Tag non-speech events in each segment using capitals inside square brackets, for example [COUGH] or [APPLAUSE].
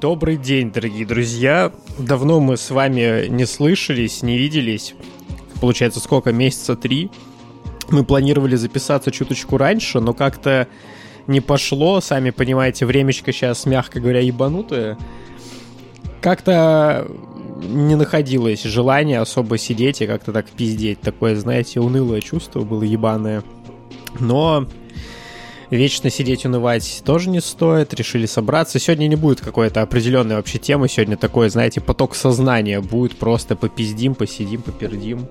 Добрый день, дорогие друзья. Давно мы с вами не слышались, не виделись. Получается, сколько? Месяца три. Мы планировали записаться чуточку раньше, но как-то не пошло. Сами понимаете, времечко сейчас, мягко говоря, ебанутое. Как-то не находилось желания особо сидеть и как-то так пиздеть. Такое, знаете, унылое чувство было ебаное. Но вечно сидеть унывать тоже не стоит. Решили собраться. Сегодня не будет какой-то определенной вообще темы. Сегодня такой, знаете, поток сознания будет. Просто попиздим, посидим, попердим.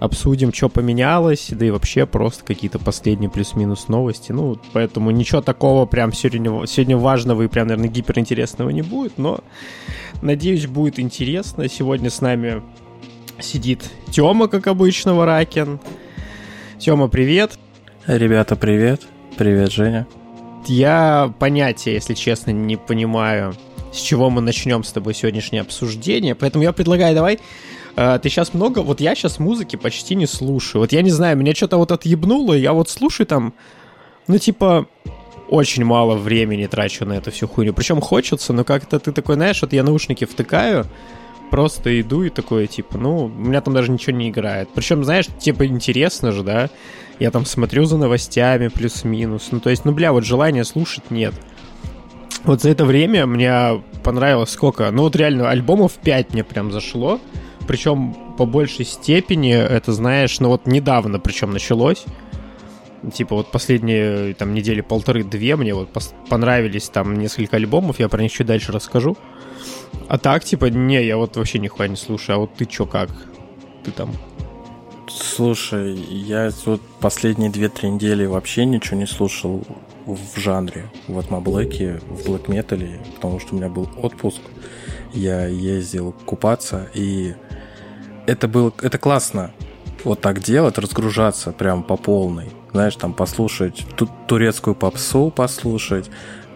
Обсудим, что поменялось, да и вообще просто какие-то последние плюс-минус новости. Ну, поэтому ничего такого прям сегодня, сегодня важного и прям, наверное, гиперинтересного не будет, но надеюсь, будет интересно. Сегодня с нами сидит Тёма, как обычно, Варакин. Тёма, привет. Ребята, привет. Привет, Женя. Я понятия, если честно, не понимаю, с чего мы начнем с тобой сегодняшнее обсуждение, поэтому я предлагаю, давай э, ты сейчас много, вот я сейчас музыки почти не слушаю. Вот я не знаю, меня что-то вот отъебнуло, я вот слушаю там, ну типа, очень мало времени трачу на эту всю хуйню. Причем хочется, но как-то ты такой, знаешь, вот я наушники втыкаю, просто иду и такое, типа, ну, у меня там даже ничего не играет. Причем, знаешь, типа, интересно же, да? Я там смотрю за новостями плюс-минус. Ну, то есть, ну, бля, вот желания слушать нет. Вот за это время мне понравилось сколько? Ну, вот реально, альбомов 5 мне прям зашло. Причем по большей степени это, знаешь, ну вот недавно причем началось. Типа вот последние там недели полторы-две мне вот понравились там несколько альбомов, я про них чуть дальше расскажу. А так, типа, не, я вот вообще нихуя не слушаю. А вот ты чё, как? Ты там Слушай, я вот последние 2-3 недели вообще ничего не слушал в жанре. В Блэке, в Блэк Метале, потому что у меня был отпуск. Я ездил купаться, и это было, это классно. Вот так делать, разгружаться прям по полной. Знаешь, там послушать турецкую попсу, послушать,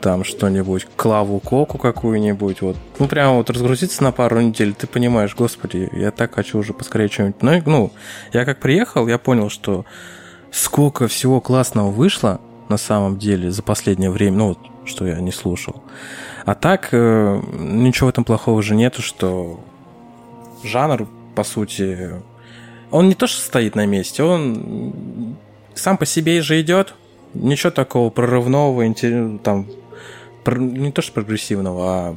там что-нибудь, клаву коку какую-нибудь, вот. Ну, прямо вот разгрузиться на пару недель, ты понимаешь, господи, я так хочу уже поскорее что-нибудь. Ну, ну, я как приехал, я понял, что сколько всего классного вышло на самом деле за последнее время, ну, что я не слушал. А так, э, ничего в этом плохого уже нету, что жанр, по сути, он не то, что стоит на месте, он сам по себе же идет, ничего такого прорывного, там, не то что прогрессивного, а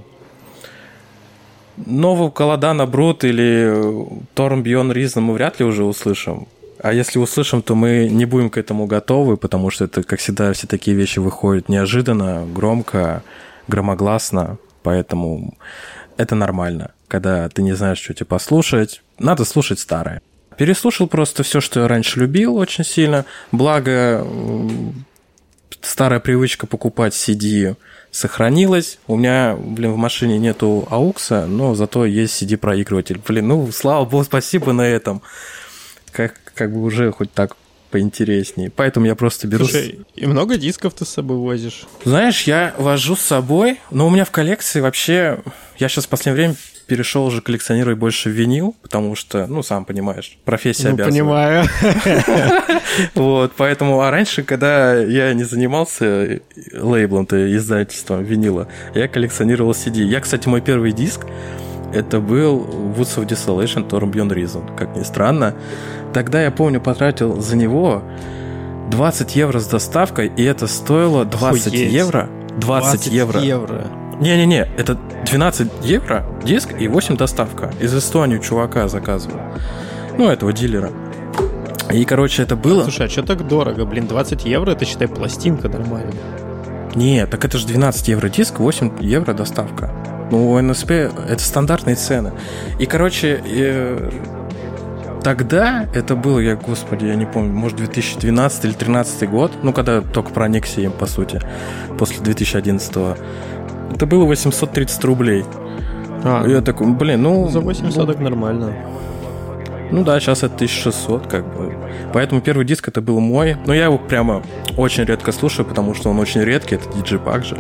нового Каладана Брут или Торм Бьон Ризна мы вряд ли уже услышим. А если услышим, то мы не будем к этому готовы, потому что это, как всегда, все такие вещи выходят неожиданно, громко, громогласно, поэтому это нормально. Когда ты не знаешь, что тебе послушать, надо слушать старое. Переслушал просто все, что я раньше любил очень сильно. Благо, старая привычка покупать CD сохранилась. У меня, блин, в машине нету аукса, но зато есть CD-проигрыватель. Блин, ну, слава богу, спасибо на этом. Как, как бы уже хоть так поинтереснее. Поэтому я просто беру... Слушай, и много дисков ты с собой возишь? Знаешь, я вожу с собой, но у меня в коллекции вообще... Я сейчас в последнее время перешел уже коллекционировать больше винил, потому что, ну, сам понимаешь, профессия ну, обязывает. понимаю. [LAUGHS] Вот, поэтому, а раньше, когда я не занимался лейблом-то, издательством винила, я коллекционировал CD. Я, кстати, мой первый диск, это был Woods of Desolation Torn Beyond Reason, как ни странно. Тогда, я помню, потратил за него 20 евро с доставкой, и это стоило 20 Охуеть. евро. 20, 20 евро. евро. Не-не-не, это 12 евро диск и 8 доставка. Из Эстонии чувака заказывал. Ну, этого дилера. И, короче, это было... Слушай, а что так дорого? Блин, 20 евро, это, считай, пластинка нормально. Не, так это же 12 евро диск, 8 евро доставка. Ну, у НСП это стандартные цены. И, короче, э, тогда это было, я, господи, я не помню, может, 2012 или 2013 год, ну, когда только проникся им, по сути, после 2011 -го. Это было 830 рублей. А, я такой, блин, ну... За 8 соток нормально. Ну да, сейчас это 1600, как бы. Поэтому первый диск это был мой. Но я его прямо очень редко слушаю, потому что он очень редкий, это DJ Pack же.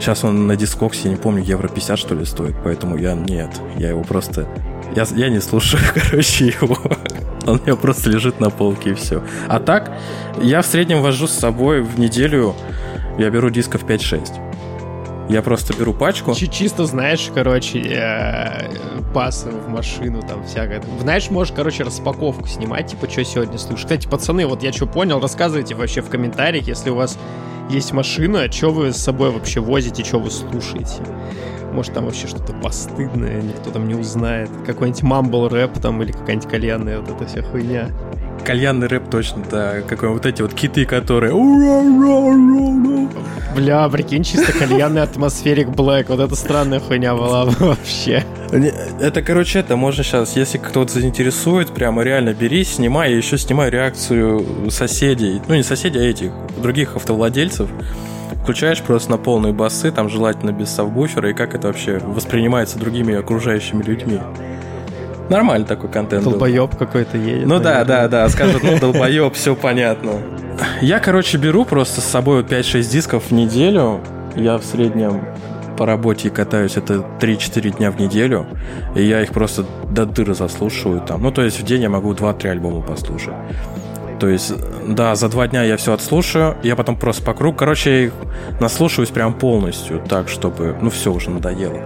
Сейчас он на дискоксе, не помню, евро 50 что ли стоит, поэтому я нет, я его просто... Я, я не слушаю, [LAUGHS] короче, его. Он у меня просто лежит на полке и все. А так, я в среднем вожу с собой в неделю, я беру дисков 5-6. Я просто беру пачку. Чисто знаешь, короче, э, пасы в машину, там всякое. Знаешь, можешь, короче, распаковку снимать, типа, что сегодня слушать. Кстати, пацаны, вот я что понял, рассказывайте вообще в комментариях, если у вас есть машина, что вы с собой вообще возите, что вы слушаете. Может, там вообще что-то постыдное, никто там не узнает. Какой-нибудь мамбл рэп там или какая-нибудь кальянная вот эта вся хуйня. Кальянный рэп точно, да. Какой вот эти вот киты, которые... Бля, прикинь, чисто кальянный атмосферик Блэк. Вот это странная хуйня была вообще. Это, короче, это можно сейчас, если кто-то заинтересует, прямо реально бери, снимай, я еще снимаю реакцию соседей. Ну, не соседей, а этих, других автовладельцев включаешь просто на полные басы, там желательно без сабвуфера, и как это вообще воспринимается другими окружающими людьми. Нормальный такой контент. Долбоеб какой-то едет. Ну наверное. да, да, да. Скажут, ну [LAUGHS] долбоеб, все понятно. Я, короче, беру просто с собой 5-6 дисков в неделю. Я в среднем по работе катаюсь это 3-4 дня в неделю, и я их просто до дыры заслушиваю там. Ну, то есть в день я могу 2-3 альбома послушать. То есть, да, за два дня я все отслушаю, я потом просто по кругу. Короче, я их наслушаюсь прям полностью, так, чтобы, ну, все уже надоело.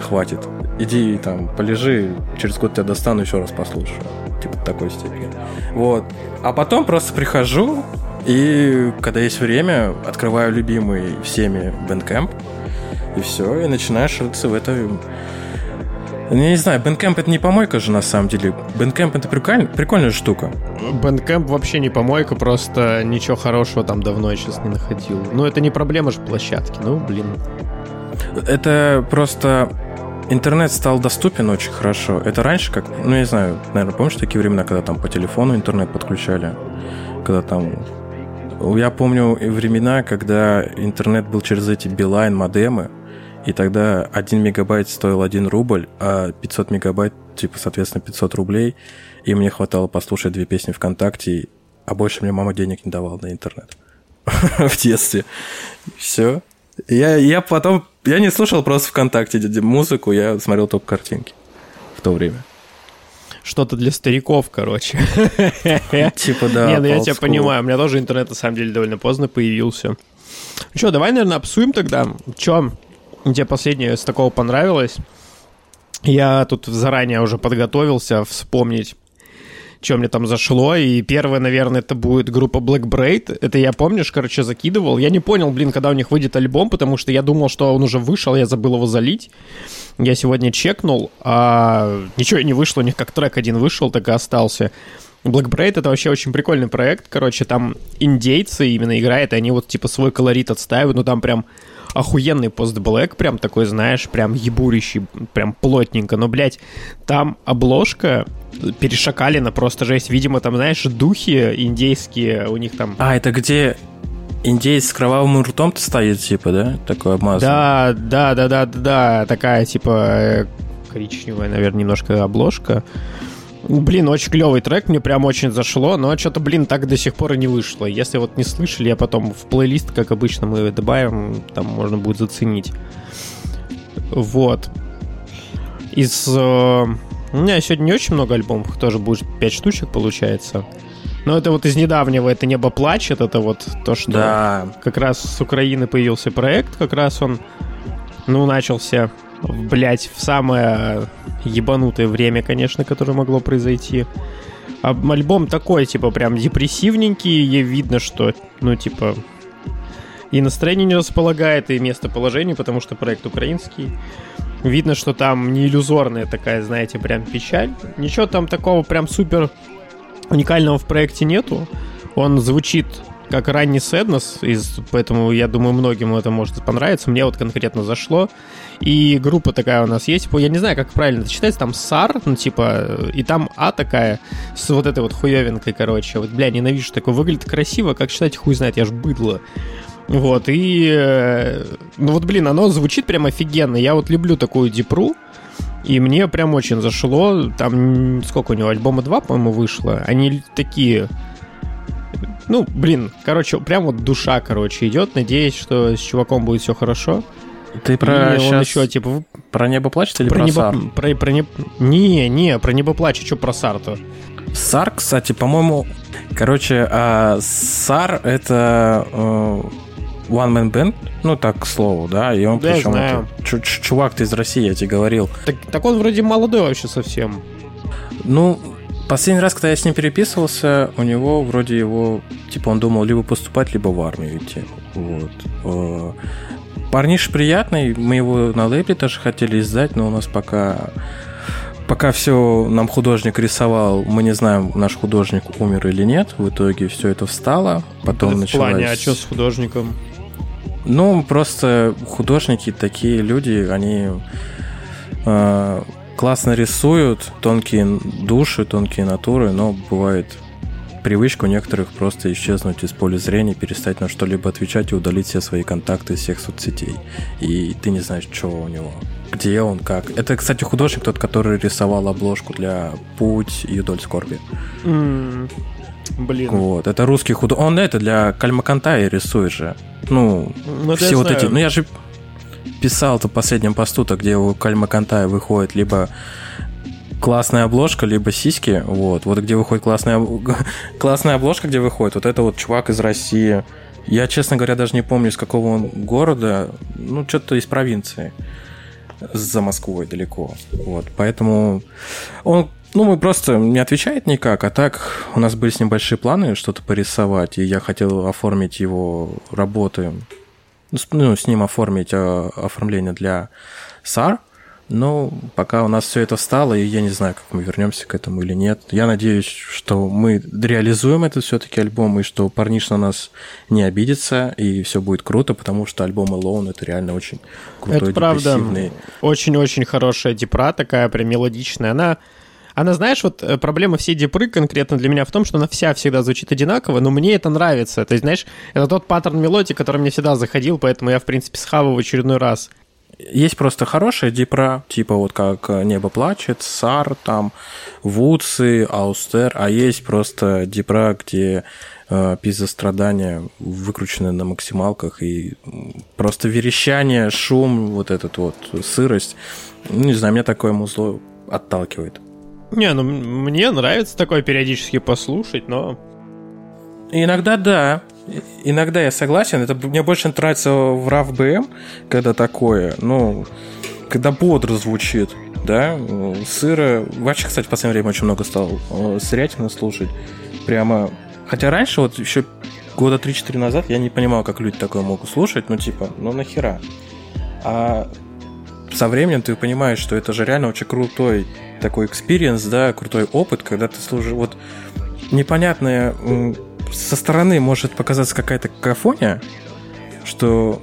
Хватит. Иди там, полежи, через год тебя достану, еще раз послушаю. Типа такой степени. Вот. А потом просто прихожу, и когда есть время, открываю любимый всеми Bandcamp, и все, и начинаешь рыться в это я не знаю, Bandcamp это не помойка же на самом деле. Bandcamp это прикольная, прикольная штука. Bandcamp вообще не помойка, просто ничего хорошего там давно я сейчас не находил. Ну, это не проблема же площадки, ну, блин. Это просто интернет стал доступен очень хорошо. Это раньше как, ну, я не знаю, наверное, помнишь такие времена, когда там по телефону интернет подключали? Когда там... Я помню времена, когда интернет был через эти Билайн модемы, и тогда 1 мегабайт стоил 1 рубль, а 500 мегабайт, типа, соответственно, 500 рублей. И мне хватало послушать две песни ВКонтакте, а больше мне мама денег не давала на интернет. [LAUGHS] В детстве. Все. Я, я потом... Я не слушал просто ВКонтакте музыку, я смотрел только картинки в то время. Что-то для стариков, короче. [LAUGHS] Типа, да. Не, ну я тебя понимаю, у меня тоже интернет, на самом деле, довольно поздно появился. Ну что, давай, наверное, обсуем тогда. Че, Тебе последнее с такого понравилось? Я тут заранее уже подготовился вспомнить, что мне там зашло. И первое, наверное, это будет группа Black Braid. Это я, помнишь, короче, закидывал. Я не понял, блин, когда у них выйдет альбом, потому что я думал, что он уже вышел, я забыл его залить. Я сегодня чекнул, а ничего не вышло, у них как трек один вышел, так и остался. Black Braid это вообще очень прикольный проект. Короче, там индейцы именно играют, и они вот типа свой колорит отстаивают, ну там прям охуенный постблэк, прям такой, знаешь, прям ебурящий, прям плотненько. Но, блядь, там обложка перешакалена просто жесть. Видимо, там, знаешь, духи индейские у них там... А, это где индейец с кровавым ртом-то стоит, типа, да? Такой обмазанный. Да, да, да, да, да, такая, типа, э, коричневая, наверное, немножко обложка. Блин, очень клевый трек, мне прям очень зашло, но что-то, блин, так до сих пор и не вышло. Если вот не слышали, я потом в плейлист, как обычно, мы добавим, там можно будет заценить. Вот. Из... Э, у меня сегодня не очень много альбомов, тоже будет 5 штучек, получается. Но это вот из недавнего, это «Небо плачет», это вот то, что да. как раз с Украины появился проект, как раз он, ну, начался блять, в самое ебанутое время, конечно, которое могло произойти. А альбом такой, типа, прям депрессивненький, и видно, что, ну, типа, и настроение не располагает, и местоположение, потому что проект украинский. Видно, что там не иллюзорная такая, знаете, прям печаль. Ничего там такого прям супер уникального в проекте нету. Он звучит как ранний Sadness, из, поэтому я думаю, многим это может понравиться. Мне вот конкретно зашло. И группа такая у нас есть. Я не знаю, как правильно это читается. Там САР, ну, типа, и там А такая с вот этой вот хуевинкой, короче. Вот, бля, ненавижу такое. Выглядит красиво, как читать, хуй знает, я ж быдло. Вот, и... Э, ну вот, блин, оно звучит прям офигенно. Я вот люблю такую дипру. И мне прям очень зашло. Там сколько у него? Альбома 2, по-моему, вышло. Они такие ну, блин, короче, прям вот душа, короче, идет. Надеюсь, что с чуваком будет все хорошо. Ты про и он еще, типа... Про небо плачет или про, про небо, Сар? Про, про небо... Не, не, про небо плачет, что про Сар-то? Сар, кстати, по-моему... Короче, а Сар — это... Э, One Man Band, ну так, к слову, да, и он Да, причем знаю. это, чу- чувак ты из России, я тебе говорил. Так, так он вроде молодой вообще совсем. Ну, последний раз, когда я с ним переписывался, у него вроде его, типа, он думал либо поступать, либо в армию идти. Вот. Э, Парниш приятный, мы его на лейбле тоже хотели издать, но у нас пока Пока все нам художник рисовал, мы не знаем, наш художник умер или нет. В итоге все это встало. Потом в началась... плане, а что с художником? Ну, просто художники такие люди, они э, классно рисуют, тонкие души, тонкие натуры, но бывает привычка у некоторых просто исчезнуть из поля зрения, перестать на что-либо отвечать и удалить все свои контакты из всех соцсетей. И ты не знаешь, что у него, где он, как. Это, кстати, художник тот, который рисовал обложку для «Путь» и «Юдоль скорби». М, Блин. Вот, это русский художник. Он это для Кальмакантая рисует же. Ну, Ну, все вот знаю. эти. Ну, я же писал-то в последнем посту-то, где у Кальма Кантая выходит либо классная обложка, либо сиськи. Вот. Вот где выходит классная, [LAUGHS] классная обложка, где выходит, вот это вот чувак из России. Я, честно говоря, даже не помню, из какого он города. Ну, что-то из провинции. За Москвой далеко. Вот. Поэтому он ну, мы просто не отвечает никак, а так у нас были с ним большие планы что-то порисовать, и я хотел оформить его работы, ну, с- ну, с ним оформить э, оформление для SAR, но пока у нас все это встало, и я не знаю, как мы вернемся к этому или нет. Я надеюсь, что мы реализуем этот все-таки альбом, и что парниш на нас не обидится, и все будет круто, потому что альбом Alone это реально очень крутой, Это правда. Очень-очень хорошая депра, такая прям мелодичная. Она, она, знаешь, вот э, проблема всей депры конкретно для меня в том, что она вся всегда звучит одинаково, но мне это нравится. То есть, знаешь, это тот паттерн мелодии, который мне всегда заходил, поэтому я, в принципе, схаваю в очередной раз. Есть просто хорошая дипра, типа вот как «Небо плачет», «Сар», там, «Вудсы», «Аустер», а есть просто дипра, где э, пизострадания выкручены на максималках и просто верещание, шум, вот этот вот, сырость. Ну, не знаю, меня такое музло отталкивает. Не, ну мне нравится такое периодически послушать, но... Иногда да. Иногда я согласен. Это мне больше нравится в raw BM, когда такое, ну, когда бодро звучит, да, сыро. Вообще, кстати, в последнее время очень много стал э, сырятины слушать. Прямо. Хотя раньше, вот еще года 3-4 назад, я не понимал, как люди такое могут слушать, ну, типа, ну нахера. А со временем ты понимаешь, что это же реально очень крутой такой experience, да, крутой опыт, когда ты слушаешь, вот непонятное со стороны может показаться какая-то какофония, что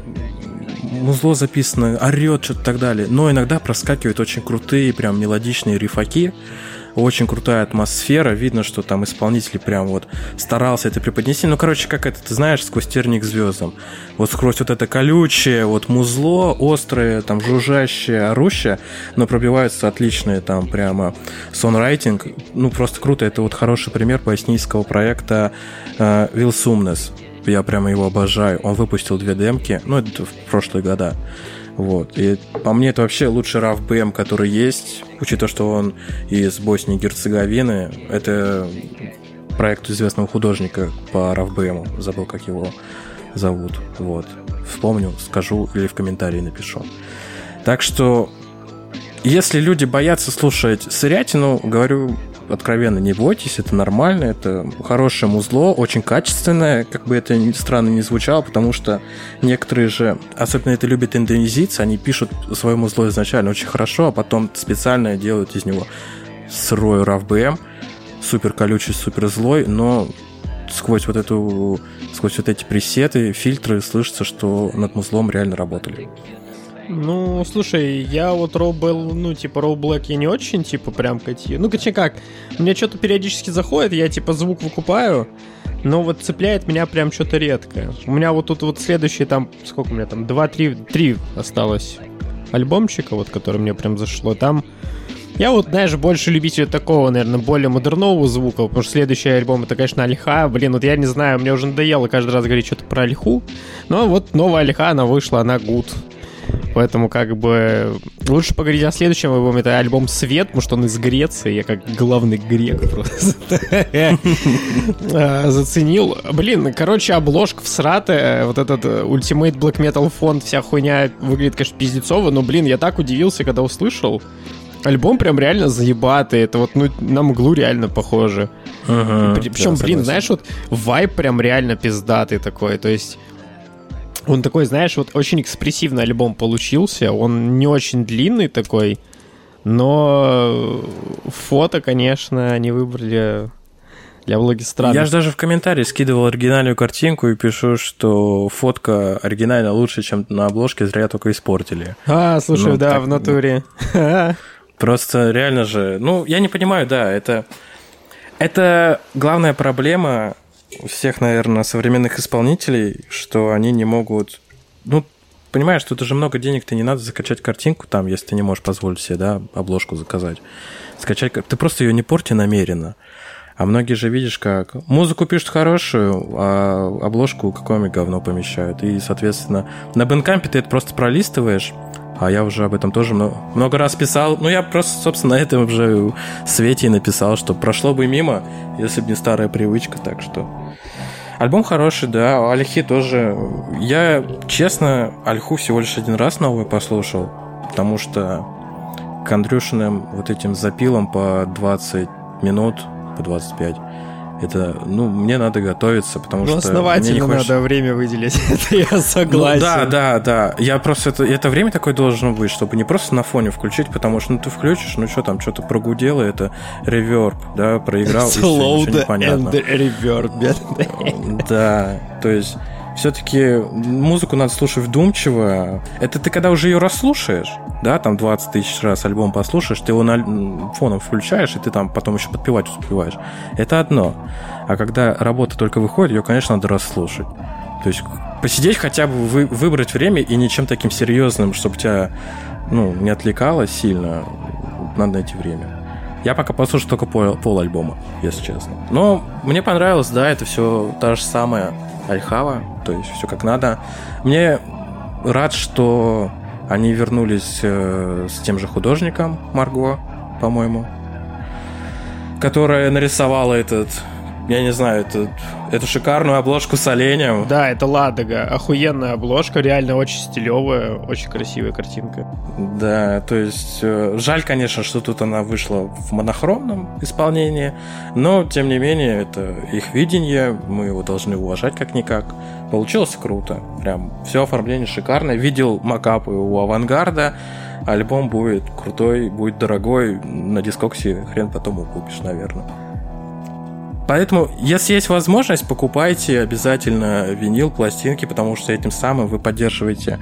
музло записано, орет, что-то так далее, но иногда проскакивают очень крутые, прям мелодичные рифаки, очень крутая атмосфера, видно, что там исполнитель прям вот старался это преподнести. Ну, короче, как это, ты знаешь, сквозь терник звездам. Вот сквозь вот это колючее, вот музло, острое, там, жужжащее, орущее, но пробиваются отличные там прямо сонрайтинг. Ну, просто круто. Это вот хороший пример боснийского проекта э, Will Sumness. Я прямо его обожаю. Он выпустил две демки, ну, это в прошлые года. Вот. И по мне это вообще лучший RAV BM, который есть, учитывая, что он из Боснии и Герцеговины. Это проект известного художника по RAV BM. Забыл, как его зовут. Вот. Вспомню, скажу или в комментарии напишу. Так что, если люди боятся слушать сырятину, говорю откровенно, не бойтесь, это нормально, это хорошее музло, очень качественное, как бы это странно не звучало, потому что некоторые же, особенно это любят индонезийцы, они пишут свое музло изначально очень хорошо, а потом специально делают из него сырой RAV-BM, супер колючий, супер злой, но сквозь вот эту, сквозь вот эти пресеты, фильтры слышится, что над музлом реально работали. Ну, слушай, я вот Роу был, ну, типа, Роу Блэк я не очень, типа, прям коти. Ну, точнее как, мне что-то периодически заходит, я, типа, звук выкупаю, но вот цепляет меня прям что-то редкое. У меня вот тут вот следующие там, сколько у меня там, два, три, три осталось альбомчика, вот, который мне прям зашло. Там я вот, знаешь, больше любитель такого, наверное, более модернового звука, потому что следующий альбом это, конечно, Альха. Блин, вот я не знаю, мне уже надоело каждый раз говорить что-то про Альху. Но вот новая Альха, она вышла, она гуд. Поэтому как бы лучше поговорить о следующем альбоме. Это альбом «Свет», потому что он из Греции. Я как главный грек просто [LAUGHS] а, заценил. Блин, короче, обложка в срате, вот этот Ultimate Black Metal фонд, вся хуйня выглядит, конечно, пиздецово, но, блин, я так удивился, когда услышал. Альбом прям реально заебатый. Это вот, ну, на мглу реально похоже. Ага, Причем, да, блин, знаешь, вот вайп прям реально пиздатый такой. То есть он такой, знаешь, вот очень экспрессивный альбом получился. Он не очень длинный такой, но фото, конечно, они выбрали для блоги странно. Я же даже в комментарии скидывал оригинальную картинку и пишу, что фотка оригинально лучше, чем на обложке, зря только испортили. А, слушай, ну, да, так, в натуре. Просто реально же, ну, я не понимаю, да, это, это главная проблема всех, наверное, современных исполнителей, что они не могут, ну, понимаешь, тут уже много денег-то не надо закачать картинку там, если ты не можешь позволить себе, да, обложку заказать. Скачать, ты просто ее не порти намеренно. А многие же видишь как музыку пишут хорошую, а обложку какое-нибудь говно помещают. И, соответственно, на бенкампе ты это просто пролистываешь, а я уже об этом тоже много, много раз писал. Ну, я просто, собственно, на этом уже свете и написал, что прошло бы мимо, если бы не старая привычка, так что... Альбом хороший, да, Альхи тоже. Я, честно, Альху всего лишь один раз новый послушал, потому что к Андрюшиным вот этим запилом по 20 минут, по 25, это, ну, мне надо готовиться, потому ну, что... основательно мне не хочется... надо время выделить, [LAUGHS] это я согласен. Ну, да, да, да. Я просто... Это, это время такое должно быть, чтобы не просто на фоне включить, потому что, ну, ты включишь, ну, что там, что-то прогудело, это реверб, да, проиграл, и все, and reverb. [LAUGHS] Да, то есть все-таки музыку надо слушать вдумчиво. Это ты когда уже ее расслушаешь, да, там 20 тысяч раз альбом послушаешь, ты его на фоном включаешь, и ты там потом еще подпевать успеваешь. Это одно. А когда работа только выходит, ее, конечно, надо расслушать. То есть посидеть хотя бы, вы, выбрать время и ничем таким серьезным, чтобы тебя ну, не отвлекало сильно, надо найти время. Я пока послушал только пол, пол альбома, если честно. Но мне понравилось, да, это все та же самая Альхава, то есть все как надо. Мне рад, что они вернулись э, с тем же художником Марго, по-моему, которая нарисовала этот я не знаю, это, эту шикарную обложку с оленем. Да, это Ладога. Охуенная обложка, реально очень стилевая, очень красивая картинка. Да, то есть э, жаль, конечно, что тут она вышла в монохромном исполнении, но, тем не менее, это их видение, мы его должны уважать как-никак. Получилось круто, прям все оформление шикарное. Видел макапы у Авангарда, альбом будет крутой, будет дорогой, на дискоксе хрен потом купишь, наверное. Поэтому, если есть возможность, покупайте обязательно винил, пластинки, потому что этим самым вы поддерживаете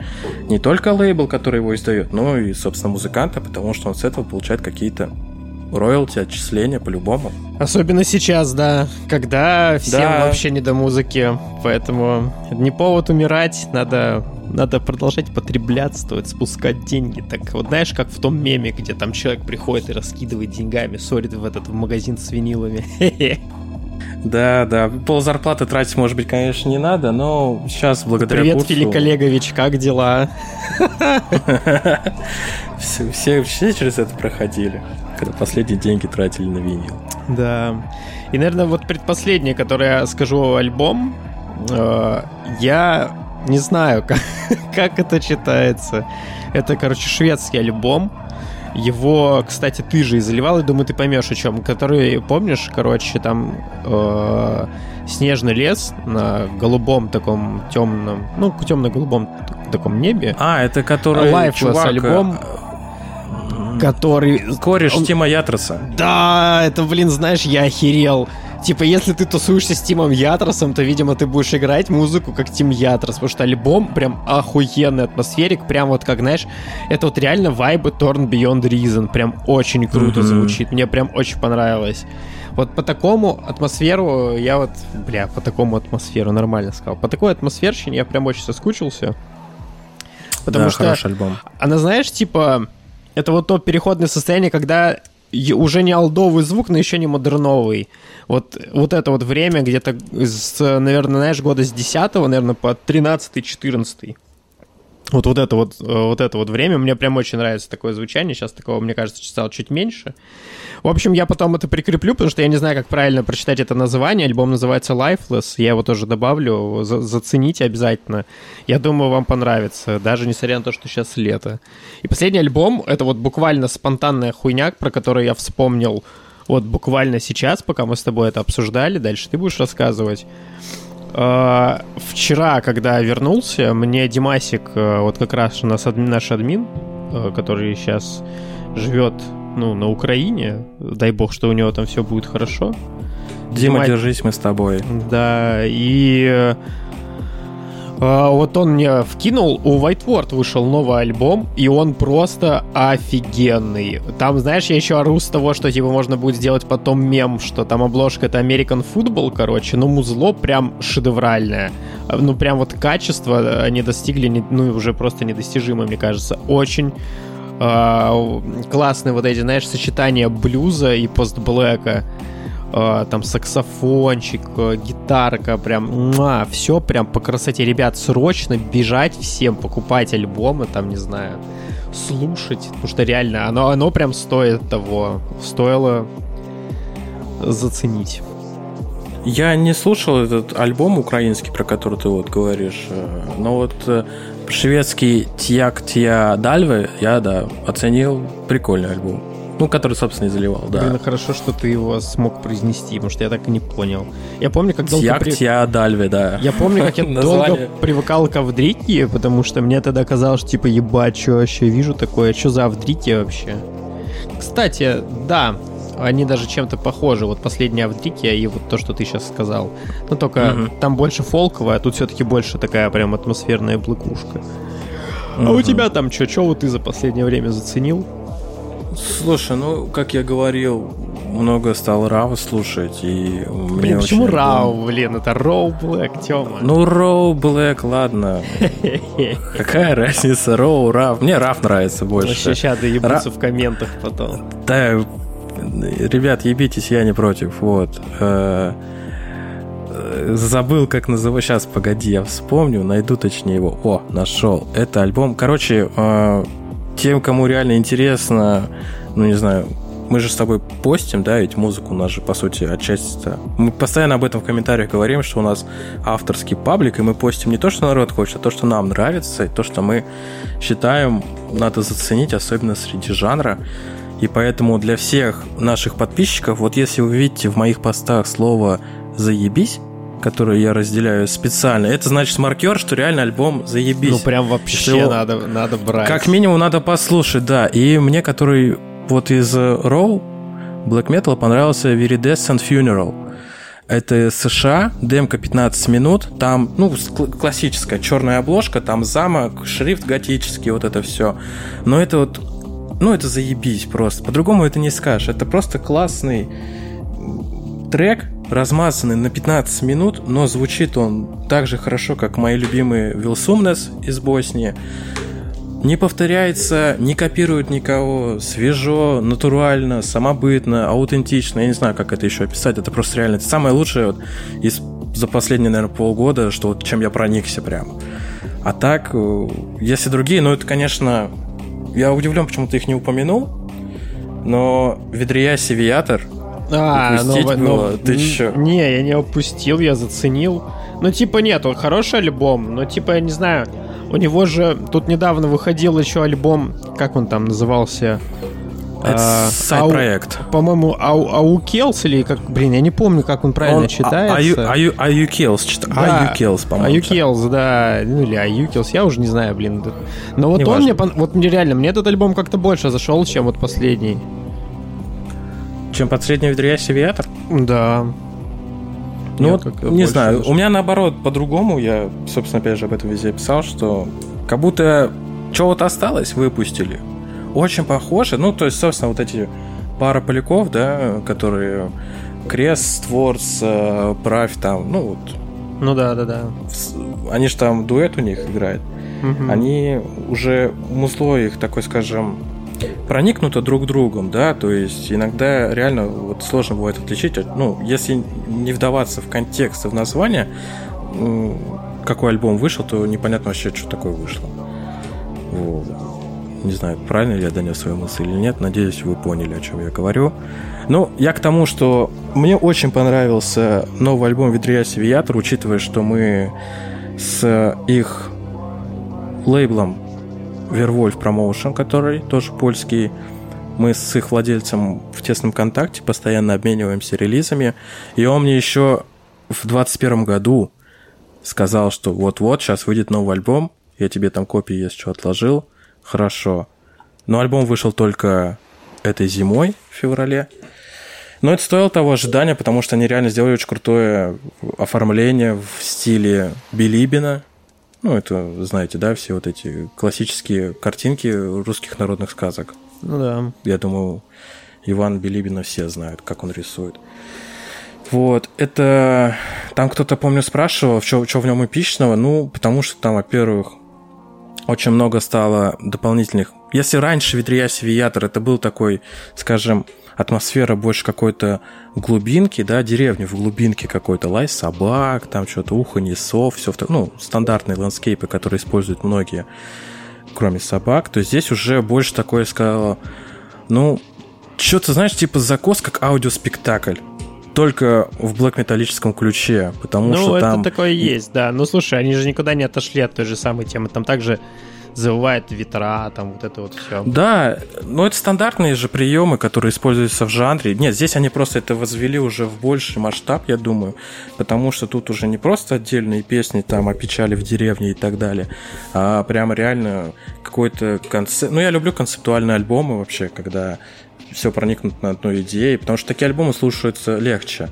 не только лейбл, который его издает, но и, собственно, музыканта, потому что он с этого получает какие-то роялти, отчисления по-любому. Особенно сейчас, да, когда всем да. вообще не до музыки, поэтому не повод умирать, надо надо продолжать потреблять, стоит спускать деньги. Так вот знаешь, как в том меме, где там человек приходит и раскидывает деньгами, сорит в этот в магазин с винилами. [LAUGHS] Да, да. Пол зарплаты тратить, может быть, конечно, не надо, но сейчас благодаря Привет, курсу... Филипп Олегович, как дела? [LAUGHS] Все, все, все через это проходили, когда последние деньги тратили на винил. Да. И, наверное, вот предпоследнее, которое я скажу альбом, э, я не знаю, как, [LAUGHS] как это читается. Это, короче, шведский альбом. Его, кстати, ты же и заливал, и думаю, ты поймешь, о чем. Который, помнишь, короче, там э, снежный лес на голубом таком темном, ну, темно-голубом таком небе. А, это который Lifeless чувак, альбом э, который... Кореш он... Тима Ятроса. Да, это, блин, знаешь, я охерел. Типа, если ты тусуешься с Тимом Ятросом, то, видимо, ты будешь играть музыку как Тим Ятрос, потому что альбом прям охуенный атмосферик, прям вот как, знаешь, это вот реально вайбы Torn Beyond Reason, прям очень круто mm-hmm. звучит, мне прям очень понравилось. Вот по такому атмосферу я вот, бля, по такому атмосферу нормально сказал. По такой атмосферщине я прям очень соскучился. Потому да, что альбом. она, знаешь, типа, это вот то переходное состояние, когда уже не алдовый звук, но еще не модерновый. Вот, вот это вот время где-то, с, наверное, знаешь, года с 10 наверное, по 13-14. Вот, вот это вот, э, вот это вот время, мне прям очень нравится такое звучание, сейчас такого, мне кажется, стало чуть меньше. В общем, я потом это прикреплю, потому что я не знаю, как правильно прочитать это название. Альбом называется Lifeless, я его тоже добавлю, за зацените обязательно. Я думаю, вам понравится, даже несмотря на то, что сейчас лето. И последний альбом, это вот буквально спонтанная хуйня, про которую я вспомнил вот буквально сейчас, пока мы с тобой это обсуждали, дальше ты будешь рассказывать. Uh, вчера, когда вернулся, мне Димасик, uh, вот как раз у нас админ, наш админ, uh, который сейчас живет ну, на Украине, дай бог, что у него там все будет хорошо. Дима, Дима держись, мы с тобой. Да, и а, вот он мне вкинул, у Whiteward вышел новый альбом, и он просто офигенный. Там, знаешь, я еще ору с того, что типа можно будет сделать потом мем, что там обложка это American Football, короче, но музло прям шедевральное. Ну, прям вот качество они достигли, ну, уже просто недостижимо, мне кажется. Очень э, классные вот эти, знаешь, сочетания блюза и постблэка. Э, там саксофончик, э, гитарка, прям, муа, все прям по красоте. Ребят, срочно бежать всем, покупать альбомы, там, не знаю, слушать, потому что реально оно, оно прям стоит того, стоило заценить. Я не слушал этот альбом украинский, про который ты вот говоришь, э, но вот шведский Тьяк Тья Дальвы я, да, оценил прикольный альбом. Ну, который, собственно, и заливал, да. Блин, хорошо, что ты его смог произнести, потому что я так и не понял. Я помню, как долго... При... Тья Дальве, да. Я помню, как [LAUGHS] я долго привыкал к Авдрите, потому что мне тогда казалось, типа, ебать, что вообще вижу такое, что за Авдрите вообще? Кстати, да, они даже чем-то похожи. Вот последняя Авдрикия и вот то, что ты сейчас сказал. Но только угу. там больше фолковая, а тут все-таки больше такая прям атмосферная блыкушка. Угу. А у тебя там что? Что вот ты за последнее время заценил? Слушай, ну, как я говорил, много стал Рау слушать, и Блин, почему очень... Рау, блин, это Роу Блэк, Тёма? Ну, Роу Блэк, ладно. Какая разница, Роу, Рав? Мне Рав нравится больше. Вообще, сейчас доебутся в комментах потом. Да, ребят, ебитесь, я не против, вот. Э, э, забыл, как называть. Сейчас, погоди, я вспомню, найду точнее его. О, нашел. Это альбом. Короче, э, тем, кому реально интересно, ну не знаю, мы же с тобой постим, да, ведь музыку у нас же, по сути, отчасти Мы постоянно об этом в комментариях говорим, что у нас авторский паблик, и мы постим не то, что народ хочет, а то, что нам нравится, и то, что мы считаем, надо заценить, особенно среди жанра. И поэтому для всех наших подписчиков, вот если вы видите в моих постах слово «заебись», которое я разделяю специально, это значит маркер, что реально альбом заебись. Ну, прям вообще его, надо, надо брать. Как минимум надо послушать, да. И мне, который вот из Row Black Metal понравился Viridescent Funeral. Это США, демка 15 минут, там, ну, классическая черная обложка, там замок, шрифт готический, вот это все. Но это вот ну, это заебись просто. По-другому это не скажешь. Это просто классный трек, размазанный на 15 минут, но звучит он так же хорошо, как мои любимые Вилсумнес из Боснии. Не повторяется, не копирует никого, свежо, натурально, самобытно, аутентично. Я не знаю, как это еще описать. Это просто реально это самое лучшее вот из за последние, наверное, полгода, что вот чем я проникся прям. А так, э, если другие, ну это, конечно, я удивлен, почему ты их не упомянул, но Ведрияси Виатор а, но, было, но, ты чё? Не, я не опустил, я заценил. Ну, типа, нет, он хороший альбом, но, типа, я не знаю, у него же тут недавно выходил еще альбом, как он там назывался? Это а, сайт-проект. Ау, по-моему, ау, Аукелс или как, блин, я не помню, как он правильно он, читается. Аю, Аюкелс, да, Аюкелс, по-моему. Аюкелс, да, ну или Аюкелс, я уже не знаю, блин. Но вот не он важно. мне, вот мне реально, мне этот альбом как-то больше зашел, чем вот последний. Чем последний Ведриясь Авиатор? Да. Ну вот, не знаю, зашел. у меня наоборот по-другому, я, собственно, опять же об этом везде писал, что как будто чего-то осталось, выпустили, очень похоже. Ну, то есть, собственно, вот эти пара поляков, да, которые Крест, Творц, э, Правь там, ну вот. Ну да, да, да. Они же там дуэт у них играет. Угу. Они уже музло их такой, скажем, проникнуто друг другом, да, то есть иногда реально вот сложно бывает отличить, ну, если не вдаваться в контекст и в название, какой альбом вышел, то непонятно вообще, что такое вышло. Не знаю, правильно ли я донес свою мысль или нет. Надеюсь, вы поняли, о чем я говорю. Ну, я к тому, что мне очень понравился новый альбом Видриас Виатор, учитывая, что мы с их лейблом Werwolf Promotion, который тоже польский, мы с их владельцем в тесном контакте, постоянно обмениваемся релизами. И он мне еще в 2021 году сказал, что вот-вот, сейчас выйдет новый альбом, я тебе там копии, если что, отложил. Хорошо. Но альбом вышел только этой зимой, в феврале. Но это стоило того ожидания, потому что они реально сделали очень крутое оформление в стиле Билибина. Ну, это, знаете, да, все вот эти классические картинки русских народных сказок. Ну да. Я думаю, Иван Билибина все знают, как он рисует. Вот, это... Там кто-то, помню, спрашивал, что, что в нем эпичного. Ну, потому что там, во-первых, очень много стало дополнительных... Если раньше Витрияси Виятор это был такой, скажем, атмосфера больше какой-то глубинки, да, деревни в глубинке какой-то, лай собак, там что-то уханье сов, все, ну, стандартные landscape ы, которые используют многие, кроме собак, то здесь уже больше такое, сказала, ну, что-то, знаешь, типа закос, как аудиоспектакль только в блэк-металлическом ключе, потому ну, что это там... такое есть, да. Ну, слушай, они же никуда не отошли от той же самой темы. Там также завывает ветра, там вот это вот все. Да, но это стандартные же приемы, которые используются в жанре. Нет, здесь они просто это возвели уже в больший масштаб, я думаю, потому что тут уже не просто отдельные песни там о печали в деревне и так далее, а прямо реально какой-то концепт... Ну, я люблю концептуальные альбомы вообще, когда все проникнут на одной идее, потому что такие альбомы слушаются легче,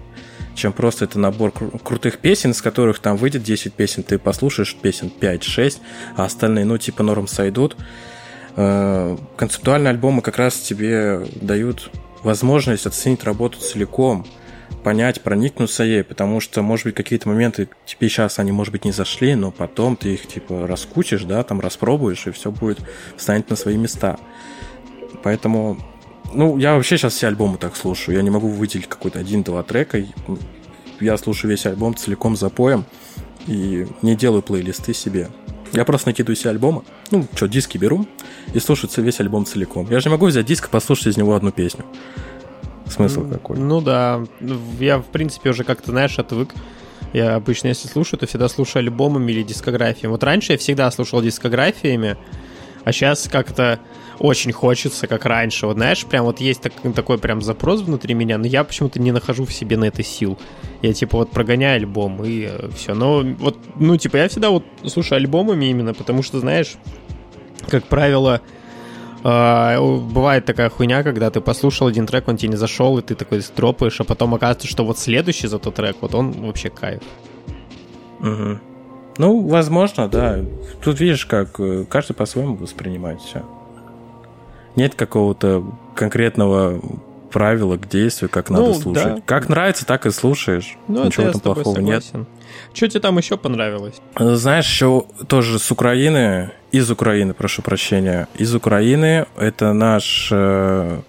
чем просто это набор кру- крутых песен, с которых там выйдет 10 песен, ты послушаешь песен 5-6, а остальные, ну, типа норм сойдут. Э, концептуальные альбомы как раз тебе дают возможность оценить работу целиком, понять, проникнуться ей, потому что, может быть, какие-то моменты тебе сейчас они, может быть, не зашли, но потом ты их, типа, раскучишь, да, там распробуешь, и все будет, встанет на свои места. Поэтому ну, я вообще сейчас все альбомы так слушаю. Я не могу выделить какой-то один-два трека. Я слушаю весь альбом целиком запоем и не делаю плейлисты себе. Я просто накидываю себе альбомы, ну, что, диски беру и слушаю весь альбом целиком. Я же не могу взять диск и послушать из него одну песню. Смысл какой? Ну да, я, в принципе, уже как-то, знаешь, отвык. Я обычно, если слушаю, то всегда слушаю альбомами или дискографиями. Вот раньше я всегда слушал дискографиями, а сейчас как-то очень хочется, как раньше. Вот знаешь, прям вот есть так, такой прям запрос внутри меня, но я почему-то не нахожу в себе на это сил. Я типа вот прогоняю альбом и э, все. Но вот, ну типа я всегда вот слушаю альбомами именно, потому что, знаешь, как правило, Uh, бывает такая хуйня, когда ты послушал один трек, он тебе не зашел, и ты такой стропаешь, а потом оказывается, что вот следующий за тот трек, вот он вообще кайф. Угу. Ну, возможно, да. Тут видишь, как э, каждый по-своему воспринимает все нет какого-то конкретного правила к действию, как ну, надо слушать. Да. Как нравится, так и слушаешь. Ну, Ничего там плохого нет. Что тебе там еще понравилось? Знаешь, еще тоже с Украины, из Украины, прошу прощения, из Украины, это наш, э,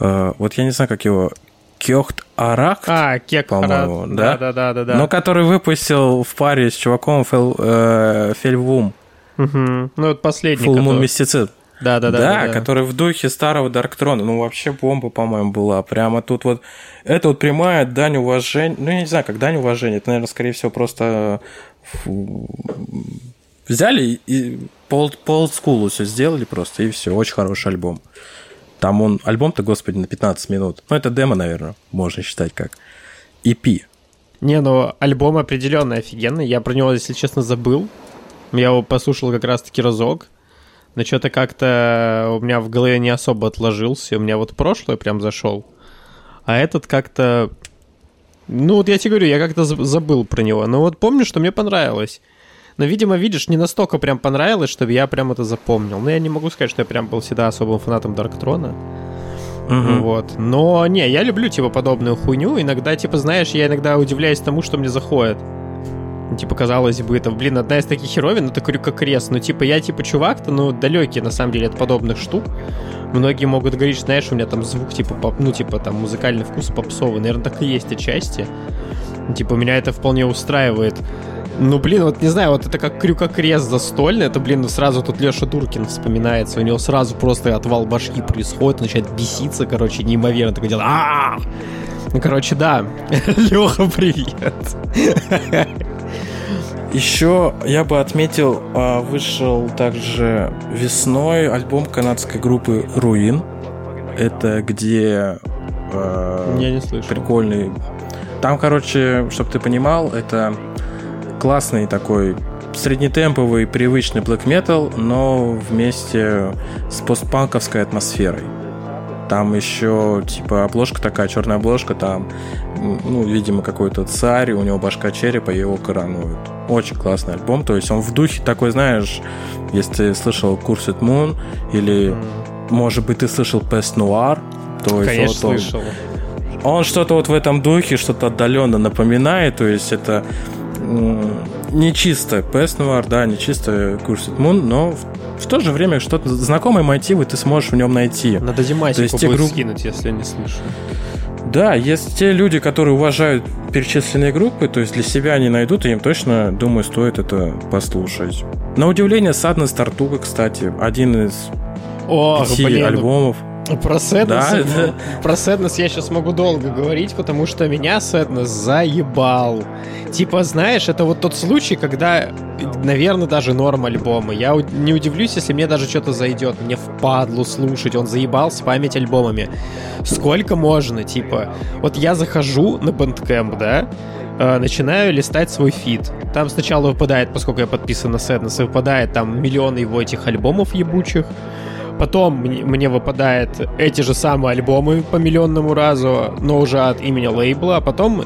э, вот я не знаю, как его, Кёхт Арак, а, Кек по-моему, да? Да, да, да, да. Но который выпустил в паре с чуваком Фел, э, Фельвум. Угу. Ну, вот последний. Full Moon Mysticid. Да, да, да. Да, да, который в духе старого Дарктрона. Ну, вообще бомба, по-моему, была. Прямо тут вот... Это вот прямая дань уважения. Ну, я не знаю, как дань уважения. Это, наверное, скорее всего, просто взяли и по, по олдскулу все сделали просто, и все. Очень хороший альбом. Там он... Альбом-то, господи, на 15 минут. Ну, это демо, наверное, можно считать как. EP. Не, ну, альбом определенно офигенный. Я про него, если честно, забыл. Я его послушал как раз-таки разок но что-то как-то у меня в голове не особо отложился. У меня вот прошлое прям зашел. А этот как-то... Ну вот я тебе говорю, я как-то забыл про него. Но вот помню, что мне понравилось. Но, видимо, видишь, не настолько прям понравилось, чтобы я прям это запомнил. Но я не могу сказать, что я прям был всегда особым фанатом Дарктрона. Угу. Вот. Но не, я люблю, типа, подобную хуйню. Иногда, типа, знаешь, я иногда удивляюсь тому, что мне заходит. Ну, типа, казалось бы, это, блин, одна из таких херовин, ну, такой как крест. Ну, типа, я, типа, чувак-то, ну, далекий, на самом деле, от подобных штук. Многие могут говорить, знаешь, у меня там звук, типа, поп, ну, типа, там, музыкальный вкус попсовый. Наверное, так и есть отчасти. Типа, меня это вполне устраивает. Ну, блин, вот не знаю, вот это как крюкокрест застольный, это, блин, сразу тут Леша Дуркин вспоминается, у него сразу просто отвал башки происходит, начинает беситься, короче, неимоверно, такое дело. а Ну, короче, да. [LAUGHS] Леха, привет. [LAUGHS] Еще я бы отметил, а, вышел также весной альбом канадской группы Руин. Это где э, я не прикольный. Там, короче, чтобы ты понимал, это классный такой среднетемповый, привычный black metal, но вместе с постпанковской атмосферой. Там еще, типа, обложка такая, черная обложка, там, ну, видимо, какой-то царь, у него башка черепа, его коронуют. Очень классный альбом, то есть он в духе такой, знаешь, если ты слышал Cursed Moon, или, mm. может быть, ты слышал Pest Noir, то есть Конечно, вот слышал. Он что-то вот в этом духе, что-то отдаленно напоминает, то есть это не чисто Pest Noir, да, не чисто Cursed Moon, но в, в то же время что-то знакомые мотивы ты сможешь в нем найти. Надо Димасику есть будет групп... скинуть, если не слышу. Да, есть те люди, которые уважают перечисленные группы, то есть для себя они найдут, и им точно, думаю, стоит это послушать. На удивление, Sadness Тартуга, кстати, один из О, пяти блин, альбомов. Про Sadness, да, да. [LAUGHS] про Sadness я сейчас могу долго говорить, потому что меня Sadness заебал. Типа, знаешь, это вот тот случай, когда, наверное, даже норм альбома. Я не удивлюсь, если мне даже что-то зайдет. Мне впадлу слушать. Он заебал с память альбомами. Сколько можно, типа. Вот я захожу на Bandcamp, да, э, начинаю листать свой фид. Там сначала выпадает, поскольку я подписан на Sadness, выпадает там миллион его этих альбомов ебучих. Потом мне выпадают эти же самые альбомы по миллионному разу, но уже от имени лейбла, а потом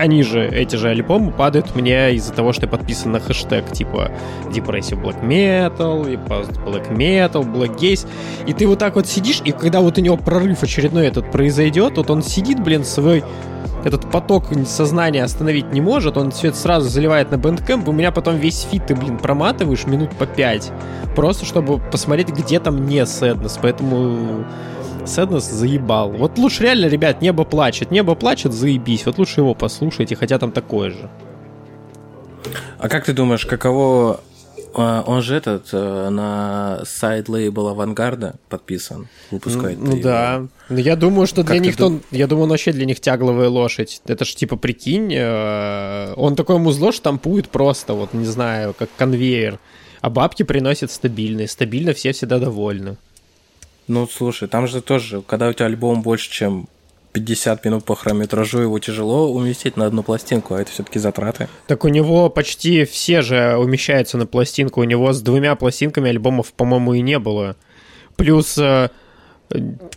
они же, эти же альбомы падают мне из-за того, что я подписан на хэштег типа Depressive Black Metal, и Black Metal, Blackgaze. И ты вот так вот сидишь, и когда вот у него прорыв очередной этот произойдет, вот он сидит, блин, свой этот поток сознания остановить не может, он это сразу заливает на Bandcamp, у меня потом весь feed ты, блин, проматываешь минут по 5, просто чтобы посмотреть, где там не Sadness, поэтому Сэднес заебал. Вот лучше реально, ребят, Небо плачет, Небо плачет, заебись, вот лучше его послушайте, хотя там такое же. А как ты думаешь, каково а, он же этот э, на сайт лейбл Авангарда подписан, выпускает. Ну, ну да. Ну, я думаю, что для них то, я думаю, он вообще для них тягловая лошадь. Это ж типа прикинь, э, он такое музло штампует просто, вот не знаю, как конвейер. А бабки приносят стабильные. Стабильно все всегда довольны. Ну, слушай, там же тоже, когда у тебя альбом больше, чем 50 минут по хронометражу его тяжело уместить на одну пластинку, а это все-таки затраты. Так у него почти все же умещаются на пластинку. У него с двумя пластинками альбомов, по-моему, и не было. Плюс э,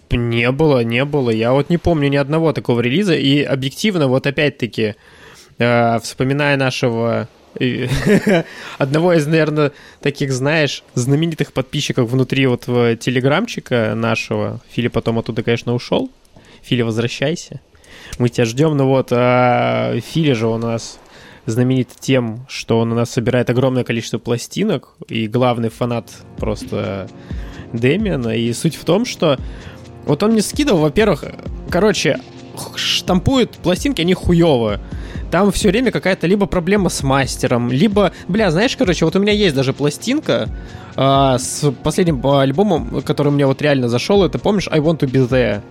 не было, не было. Я вот не помню ни одного такого релиза. И объективно, вот опять-таки, э, вспоминая нашего [LAUGHS] одного из, наверное, таких, знаешь, знаменитых подписчиков внутри вот телеграмчика нашего. Филипп потом оттуда, конечно, ушел. Филя, возвращайся. Мы тебя ждем. Ну вот, а Филя же у нас знаменит тем, что он у нас собирает огромное количество пластинок, и главный фанат просто Дэмиана. И суть в том, что вот он мне скидывал, во-первых, короче, штампует пластинки, они хуевые. Там все время какая-то либо проблема с мастером, либо, бля, знаешь, короче, вот у меня есть даже пластинка э, с последним альбомом, который мне вот реально зашел, это помнишь I Want to Be There?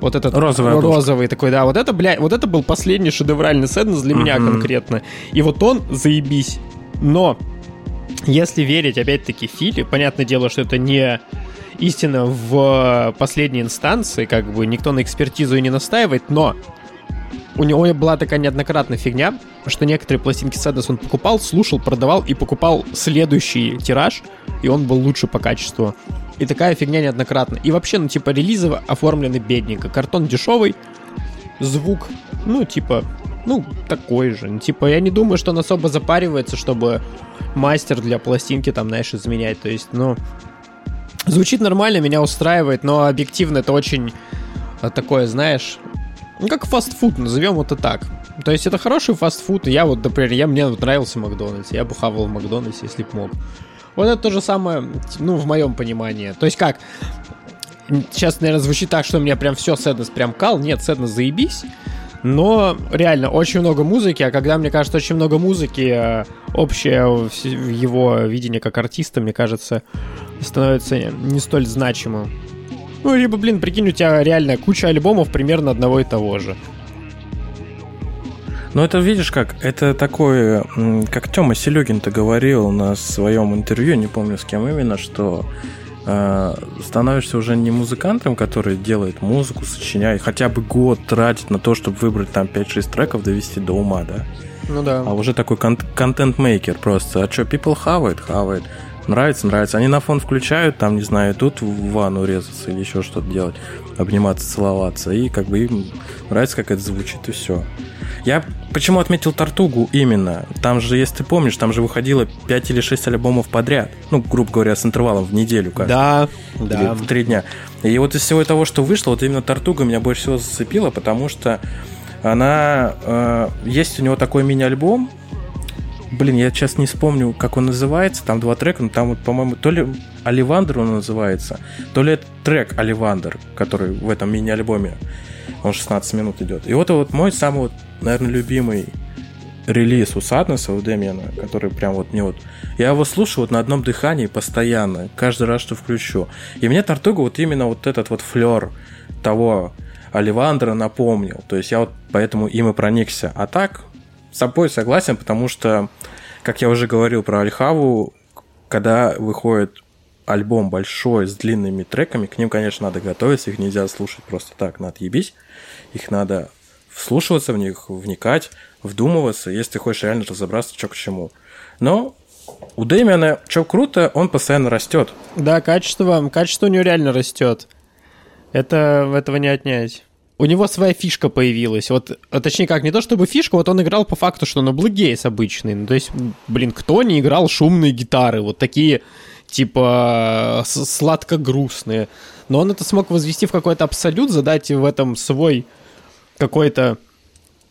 Вот этот розовый, розовый такой, да. Вот это, бля, вот это был последний шедевральный Сэднес для меня конкретно. И вот он заебись. Но если верить, опять-таки, Филе, понятное дело, что это не истина в последней инстанции, как бы никто на экспертизу и не настаивает, но у него была такая неоднократная фигня, что некоторые пластинки Сэднес он покупал, слушал, продавал и покупал следующий тираж, и он был лучше по качеству. И такая фигня неоднократно. И вообще, ну, типа, релизы оформлены бедненько. Картон дешевый, звук, ну, типа, ну, такой же. Ну, типа, я не думаю, что он особо запаривается, чтобы мастер для пластинки там, знаешь, изменять. То есть, ну, звучит нормально, меня устраивает, но объективно это очень а, такое, знаешь, ну, как фастфуд, назовем это так. То есть это хороший фастфуд. Я вот, например, я, мне вот нравился Макдональдс. Я бы хавал в если бы мог. Вот это то же самое, ну, в моем понимании. То есть как? Сейчас, наверное, звучит так, что у меня прям все Сэднес прям кал. Нет, Сэднес заебись. Но реально очень много музыки, а когда, мне кажется, очень много музыки, э, общее его видение как артиста, мне кажется, становится не столь значимым. Ну, либо, блин, прикинь, у тебя реально куча альбомов примерно одного и того же. Ну, это видишь как, это такое, как Тёма Селегин-то говорил на своем интервью, не помню с кем именно, что э, становишься уже не музыкантом, который делает музыку, сочиняет, хотя бы год тратит на то, чтобы выбрать там 5-6 треков, довести до ума, да? Ну да. А уже такой кон- контент-мейкер просто. А что, people хавает, хавает. Нравится, нравится. Они на фон включают, там, не знаю, тут в ванну резаться или еще что-то делать, обниматься, целоваться. И как бы им нравится, как это звучит, и все. Я почему отметил Тартугу именно? Там же, если ты помнишь, там же выходило 5 или 6 альбомов подряд. Ну, грубо говоря, с интервалом в неделю кажется. Да, или да. в три дня. И вот из всего того, что вышло, вот именно Тартуга меня больше всего зацепила, потому что она... Э, есть у него такой мини-альбом, Блин, я сейчас не вспомню, как он называется. Там два трека, но там, вот, по-моему, то ли Оливандр он называется, то ли это трек Оливандр, который в этом мини-альбоме. Он 16 минут идет. И вот вот мой самый, вот, наверное, любимый релиз у Саднеса, у Демиана, который прям вот мне вот... Я его слушаю вот на одном дыхании постоянно, каждый раз, что включу. И мне Тартуга вот именно вот этот вот флер того Оливандра напомнил. То есть я вот поэтому им и проникся. А так, с собой согласен, потому что, как я уже говорил про Альхаву, когда выходит альбом большой с длинными треками, к ним, конечно, надо готовиться, их нельзя слушать просто так, надо ебись. Их надо вслушиваться в них, вникать, вдумываться, если ты хочешь реально разобраться, что к чему. Но у Дэмиана, что круто, он постоянно растет. Да, качество, качество у него реально растет. Это этого не отнять у него своя фишка появилась. Вот, а точнее как, не то чтобы фишка, вот он играл по факту, что на Блэкгейс обычный. Ну, то есть, блин, кто не играл шумные гитары, вот такие, типа, сладко-грустные. Но он это смог возвести в какой-то абсолют, задать в этом свой какой-то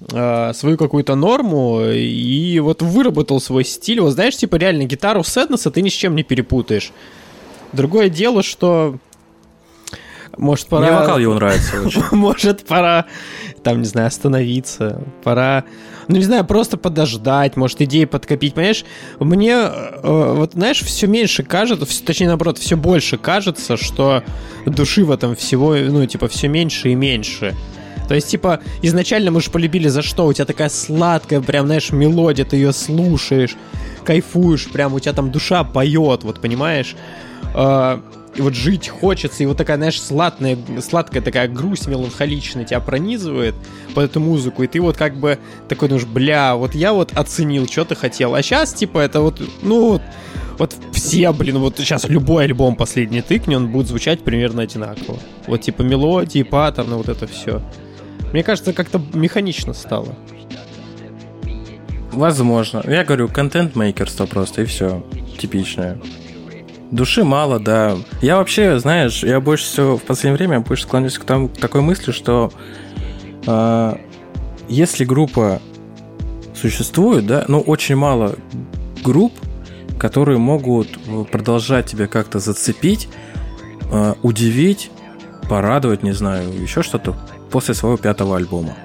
э, свою какую-то норму и вот выработал свой стиль. Вот знаешь, типа реально гитару Сэднеса ты ни с чем не перепутаешь. Другое дело, что может, пора... Мне вокал его нравится [LAUGHS] очень. Может, пора, там, не знаю, остановиться. Пора, ну, не знаю, просто подождать, может, идеи подкопить. Понимаешь, мне, э, вот, знаешь, все меньше кажется, точнее, наоборот, все больше кажется, что души в этом всего, ну, типа, все меньше и меньше. То есть, типа, изначально мы же полюбили за что? У тебя такая сладкая, прям, знаешь, мелодия, ты ее слушаешь, кайфуешь, прям у тебя там душа поет, вот, понимаешь? И вот жить хочется, и вот такая, знаешь, сладкая, сладкая такая грусть меланхоличная тебя пронизывает под эту музыку, и ты вот как бы такой думаешь, бля, вот я вот оценил, что ты хотел, а сейчас, типа, это вот, ну, вот все, блин, вот сейчас любой альбом последний тыкни, он будет звучать примерно одинаково. Вот типа мелодии, паттерны, вот это все. Мне кажется, как-то механично стало. Возможно. Я говорю, контент-мейкерство просто, и все. Типичное. Души мало, да. Я вообще, знаешь, я больше всего в последнее время больше склоняюсь к, тому, к такой мысли, что э, если группа существует, да, ну очень мало групп, которые могут продолжать тебя как-то зацепить, э, удивить, порадовать, не знаю, еще что-то после своего пятого альбома.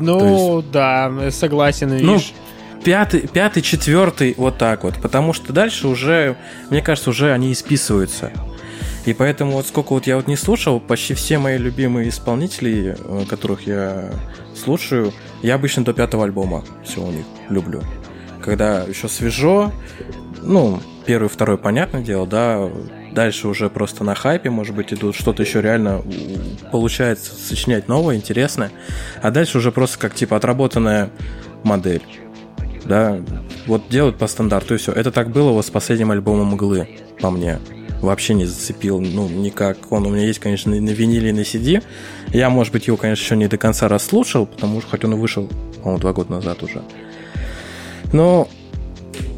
Ну, есть, да, согласен, ну, видишь. Ну, пятый, пятый, четвертый, вот так вот. Потому что дальше уже, мне кажется, уже они исписываются. И поэтому вот сколько вот я вот не слушал, почти все мои любимые исполнители, э, которых я слушаю, я обычно до пятого альбома все у них люблю. Когда еще свежо, ну, первый, второй, понятное дело, да, дальше уже просто на хайпе, может быть, идут что-то еще реально получается сочинять новое, интересное, а дальше уже просто как типа отработанная модель да, вот делают по стандарту и все. Это так было вот с последним альбомом Мглы, по мне. Вообще не зацепил, ну, никак. Он у меня есть, конечно, на виниле и на CD. Я, может быть, его, конечно, еще не до конца расслушал, потому что хоть он и вышел, по-моему, два года назад уже. Но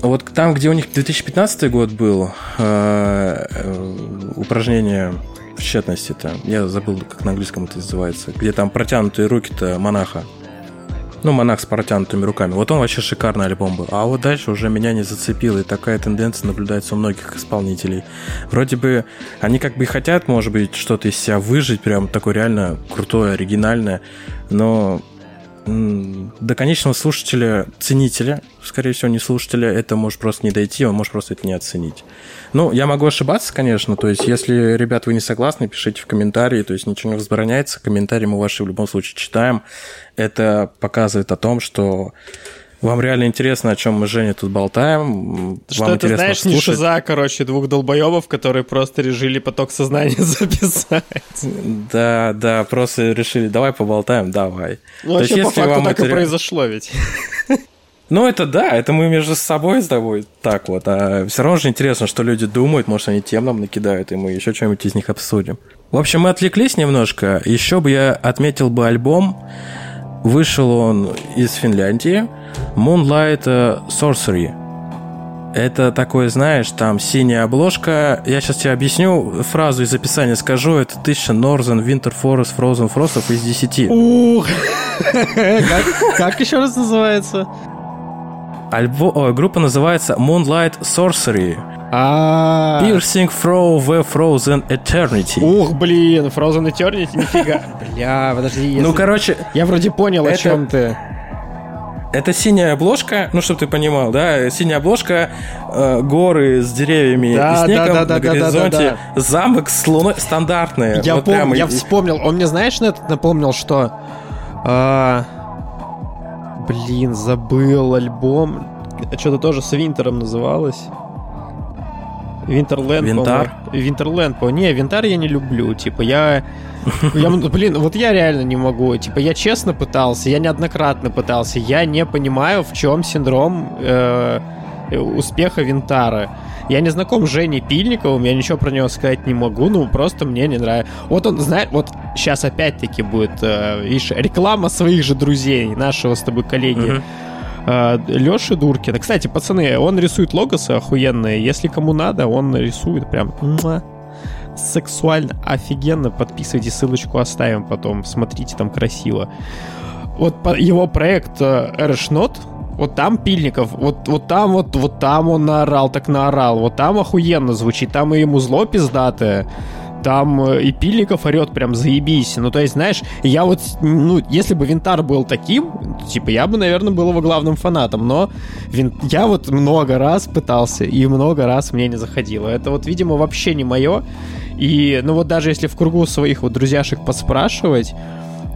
вот там, где у них 2015 год был, э, э, упражнение в тщетности-то, я забыл, как на английском это называется, где там протянутые руки-то монаха. Ну, монах с протянутыми руками. Вот он вообще шикарный альбом был. А вот дальше уже меня не зацепило, и такая тенденция наблюдается у многих исполнителей. Вроде бы они как бы хотят, может быть, что-то из себя выжить, прям такое реально крутое, оригинальное, но до конечного слушателя, ценителя, скорее всего, не слушателя, это может просто не дойти, он может просто это не оценить. Ну, я могу ошибаться, конечно, то есть, если, ребят, вы не согласны, пишите в комментарии, то есть, ничего не возбраняется, комментарии мы ваши в любом случае читаем. Это показывает о том, что вам реально интересно, о чем мы с Женей тут болтаем. Что Вам ты знаешь, не шиза, короче, двух долбоебов, которые просто решили поток сознания [LAUGHS] записать. Да, да, просто решили, давай поболтаем, давай. Ну, вообще, есть, по факту так это... и произошло ведь. [LAUGHS] Ну, это да, это мы между собой с тобой так вот. А все равно же интересно, что люди думают, может, они тем нам накидают, и мы еще что-нибудь из них обсудим. В общем, мы отвлеклись немножко. Еще бы я отметил бы альбом. Вышел он из Финляндии. Moonlight э, Sorcery. Это такое, знаешь, там синяя обложка. Я сейчас тебе объясню фразу из описания скажу. Это 1000 Northern Winter Forest Frozen Frostов из 10. Ух! Как еще раз называется? Альбо... группа называется Moonlight Sorcery. А. Piercing through the Frozen Eternity. Ух, блин, Frozen Eternity, нифига. [LAUGHS] Бля, подожди. Ну, короче... Я вроде понял, о чем ты. Это синяя обложка, ну, чтобы ты понимал, да, синяя обложка, э, горы с деревьями да, и снегом да, да, на да, горизонте, да, да, да. замок с луной, стандартные. Я, вот пом- прямо... я вспомнил, он мне, знаешь, на этот напомнил, что... Э, блин, забыл альбом, что-то тоже с Винтером называлось. Винтерленд, Винтар? Винтерленд, по Не, Винтар я не люблю. Типа, я... [LAUGHS] я... Блин, вот я реально не могу. Типа, я честно пытался, я неоднократно пытался. Я не понимаю, в чем синдром э, успеха Винтара. Я не знаком с Женей Пильниковым, я ничего про него сказать не могу, ну, просто мне не нравится. Вот он, знает, вот сейчас опять-таки будет, э, видишь, реклама своих же друзей, нашего с тобой коллеги. Uh-huh Леши Дуркина. Кстати, пацаны, он рисует логосы охуенные. Если кому надо, он рисует прям сексуально, офигенно. Подписывайтесь, ссылочку оставим потом. Смотрите, там красиво. Вот его проект Эрешнот, вот там Пильников, вот, вот там вот, вот там он наорал, так наорал, вот там охуенно звучит, там и ему зло пиздатое, там э, и Пильников орет прям заебись. Ну, то есть, знаешь, я вот, ну, если бы Винтар был таким, типа, я бы, наверное, был его главным фанатом, но вин... я вот много раз пытался, и много раз мне не заходило. Это вот, видимо, вообще не мое. И, ну, вот даже если в кругу своих вот друзьяшек поспрашивать,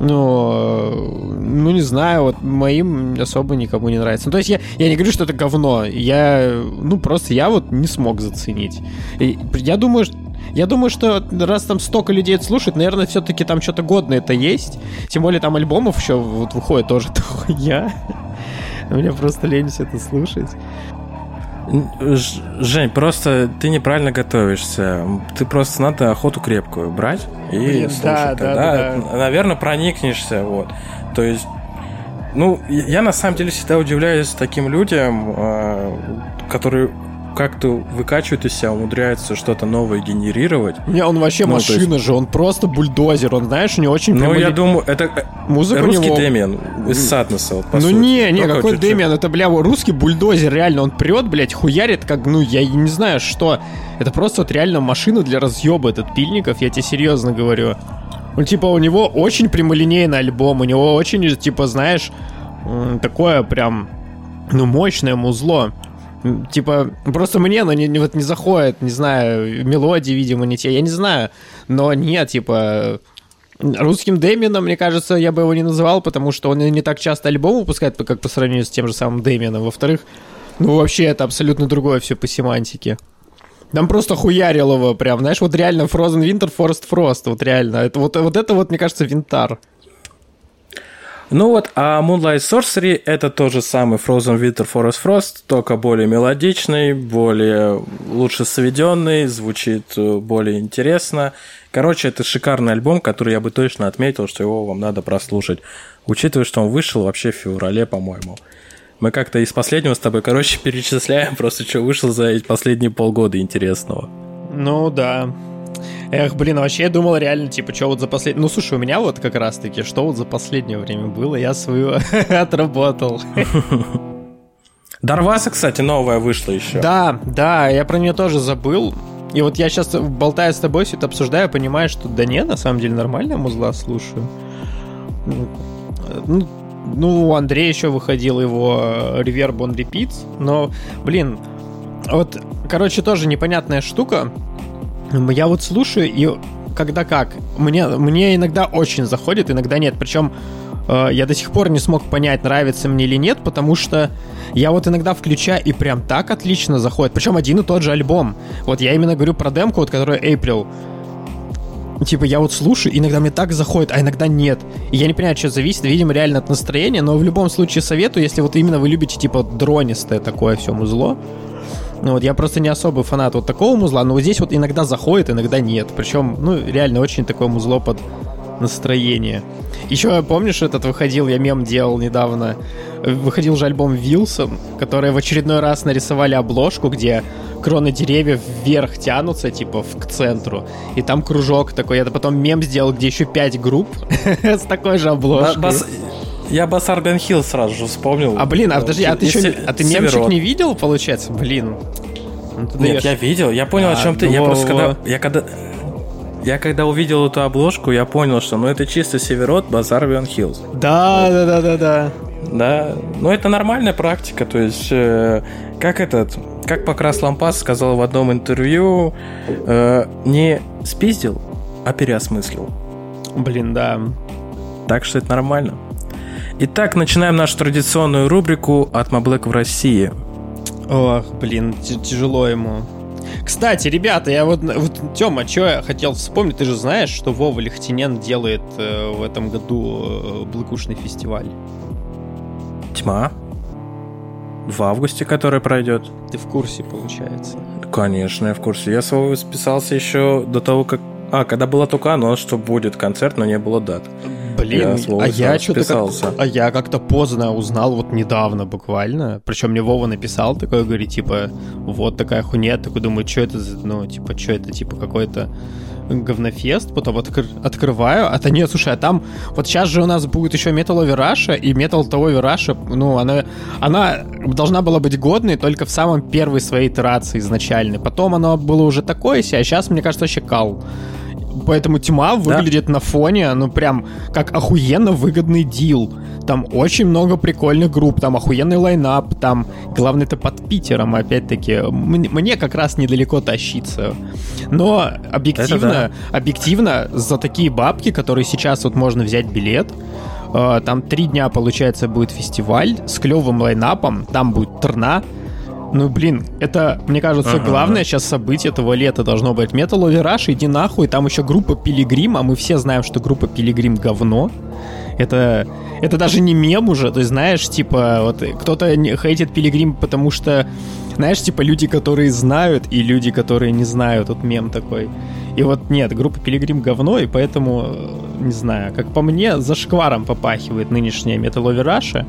ну, ну, не знаю, вот моим особо никому не нравится. Ну, то есть я, я не говорю, что это говно. Я, ну, просто я вот не смог заценить. И я думаю, я думаю, что раз там столько людей это слушает, наверное, все-таки там что-то годное это есть. Тем более там альбомов еще вот выходит тоже [LAUGHS] хуя. Мне просто лень все это слушать. Жень, просто ты неправильно готовишься. Ты просто надо охоту крепкую брать и Блин, слушать. Да, Тогда, да, да. наверное, проникнешься. Вот. То есть, ну, я на самом деле всегда удивляюсь таким людям, а, которые как-то выкачивает из себя, умудряется что-то новое генерировать. Не, он вообще ну, машина есть... же, он просто бульдозер, он, знаешь, у него очень... Ну, я думаю, это э, Музыка русский него... Дэмиан из Сатнеса, вот, Ну, сути. не, не, Только какой чуть-чуть. Дэмиан, это, бля, русский бульдозер, реально, он прет, блядь, хуярит, как, ну, я не знаю, что. Это просто вот реально машина для разъеба этот Пильников, я тебе серьезно говорю. Ну, типа, у него очень прямолинейный альбом, у него очень, типа, знаешь, такое прям, ну, мощное музло. Типа, просто мне оно не, не, вот не заходит, не знаю, мелодии, видимо, не те, я не знаю. Но нет, типа, русским Дэмином, мне кажется, я бы его не называл, потому что он не так часто альбом выпускает, как по сравнению с тем же самым Дэмином. Во-вторых, ну, вообще, это абсолютно другое все по семантике. Там просто хуярил его прям, знаешь, вот реально Frozen Winter, Forest Frost, вот реально. Это, вот, вот это вот, мне кажется, винтар. Ну вот, а Moonlight Sorcery это тот же самый Frozen Winter Forest Frost, только более мелодичный, более лучше сведенный, звучит э, более интересно. Короче, это шикарный альбом, который я бы точно отметил, что его вам надо прослушать. Учитывая, что он вышел вообще в феврале, по-моему. Мы как-то из последнего с тобой, короче, [LAUGHS] перечисляем просто, что вышло за эти последние полгода интересного. Ну да, Эх, блин, вообще я думал реально, типа, что вот за последнее... Ну, слушай, у меня вот как раз-таки, что вот за последнее время было, я свою [LAUGHS] отработал. [LAUGHS] Дарваса, кстати, новая вышла еще. Да, да, я про нее тоже забыл. И вот я сейчас, болтая с тобой, все это обсуждаю, понимаю, что да нет, на самом деле нормальная музла слушаю. Ну, ну у Андрея еще выходил его Reverb on Repeat, но, блин, вот, короче, тоже непонятная штука. Я вот слушаю, и когда как. Мне, мне иногда очень заходит, иногда нет. Причем э, я до сих пор не смог понять, нравится мне или нет, потому что я вот иногда включаю и прям так отлично заходит. Причем один и тот же альбом. Вот я именно говорю про демку, вот которая April. Типа, я вот слушаю, иногда мне так заходит, а иногда нет. И я не понимаю, что зависит, видимо, реально от настроения, но в любом случае советую, если вот именно вы любите, типа, дронистое такое все музло, ну вот я просто не особый фанат вот такого музла, но вот здесь вот иногда заходит, иногда нет. Причем, ну, реально очень такое музло под настроение. Еще помнишь, этот выходил, я мем делал недавно. Выходил же альбом Вилсон, который в очередной раз нарисовали обложку, где кроны деревьев вверх тянутся, типа, в, к центру. И там кружок такой. Я потом мем сделал, где еще пять групп [LAUGHS] с такой же обложкой. Я Басар Хилл сразу же вспомнил. А блин, а подожди, а ты еще а ты мемчик не видел, получается? Блин. Ну, Нет, я видел, я понял, о чем ты. Я просто когда. Я когда. Я когда увидел эту обложку, я понял, что ну это чисто Северот, Базар Бен Хиллз. Да, да, да, да, да. Да, ну это нормальная практика, то есть э, как этот, как Покрас Лампас сказал в одном интервью, э, не спиздил, а переосмыслил. Блин, да. Так что это нормально. Итак, начинаем нашу традиционную рубрику от Маблэк в России. Ох, блин, тяжело ему. Кстати, ребята, я вот, вот Тёма, что я хотел вспомнить, ты же знаешь, что Вова Лихтинен делает э, в этом году э, Блыкушный фестиваль. Тьма. В августе, который пройдет. Ты в курсе, получается? Конечно, я в курсе. Я с Вовой списался еще до того, как... А, когда была только анонс, что будет концерт, но не было дат. Блин, я а я что-то как, а я как-то поздно узнал, вот недавно буквально. Причем мне Вова написал такой, говорит, типа, вот такая хуйня. Такой думаю, что это, ну, типа, что это, типа, какой-то говнофест, потом откр- открываю, а то нет, слушай, а там, вот сейчас же у нас будет еще Metal Over Russia, и Metal Over Russia, ну, она, она должна была быть годной только в самом первой своей итерации изначальной, потом она было уже такое себе, а сейчас, мне кажется, вообще кал. Поэтому тьма выглядит да? на фоне, ну прям как охуенно выгодный дил. Там очень много прикольных групп, там охуенный лайнап, там главное это под Питером, опять-таки. Мне как раз недалеко тащиться. Но объективно, да. объективно за такие бабки, которые сейчас вот можно взять билет, э, там три дня, получается, будет фестиваль с клевым лайнапом, там будет Трна, ну, блин, это, мне кажется, ага. главное сейчас событие этого лета должно быть. Metal Over Rush, иди нахуй, там еще группа Пилигрим, а мы все знаем, что группа Пилигрим говно. Это, это даже не мем уже, то есть, знаешь, типа, вот кто-то хейтит Пилигрим, потому что, знаешь, типа, люди, которые знают, и люди, которые не знают, вот мем такой. И вот нет, группа Пилигрим говно, и поэтому, э, не знаю, как по мне, за шкваром попахивает нынешняя Metal Over Russia.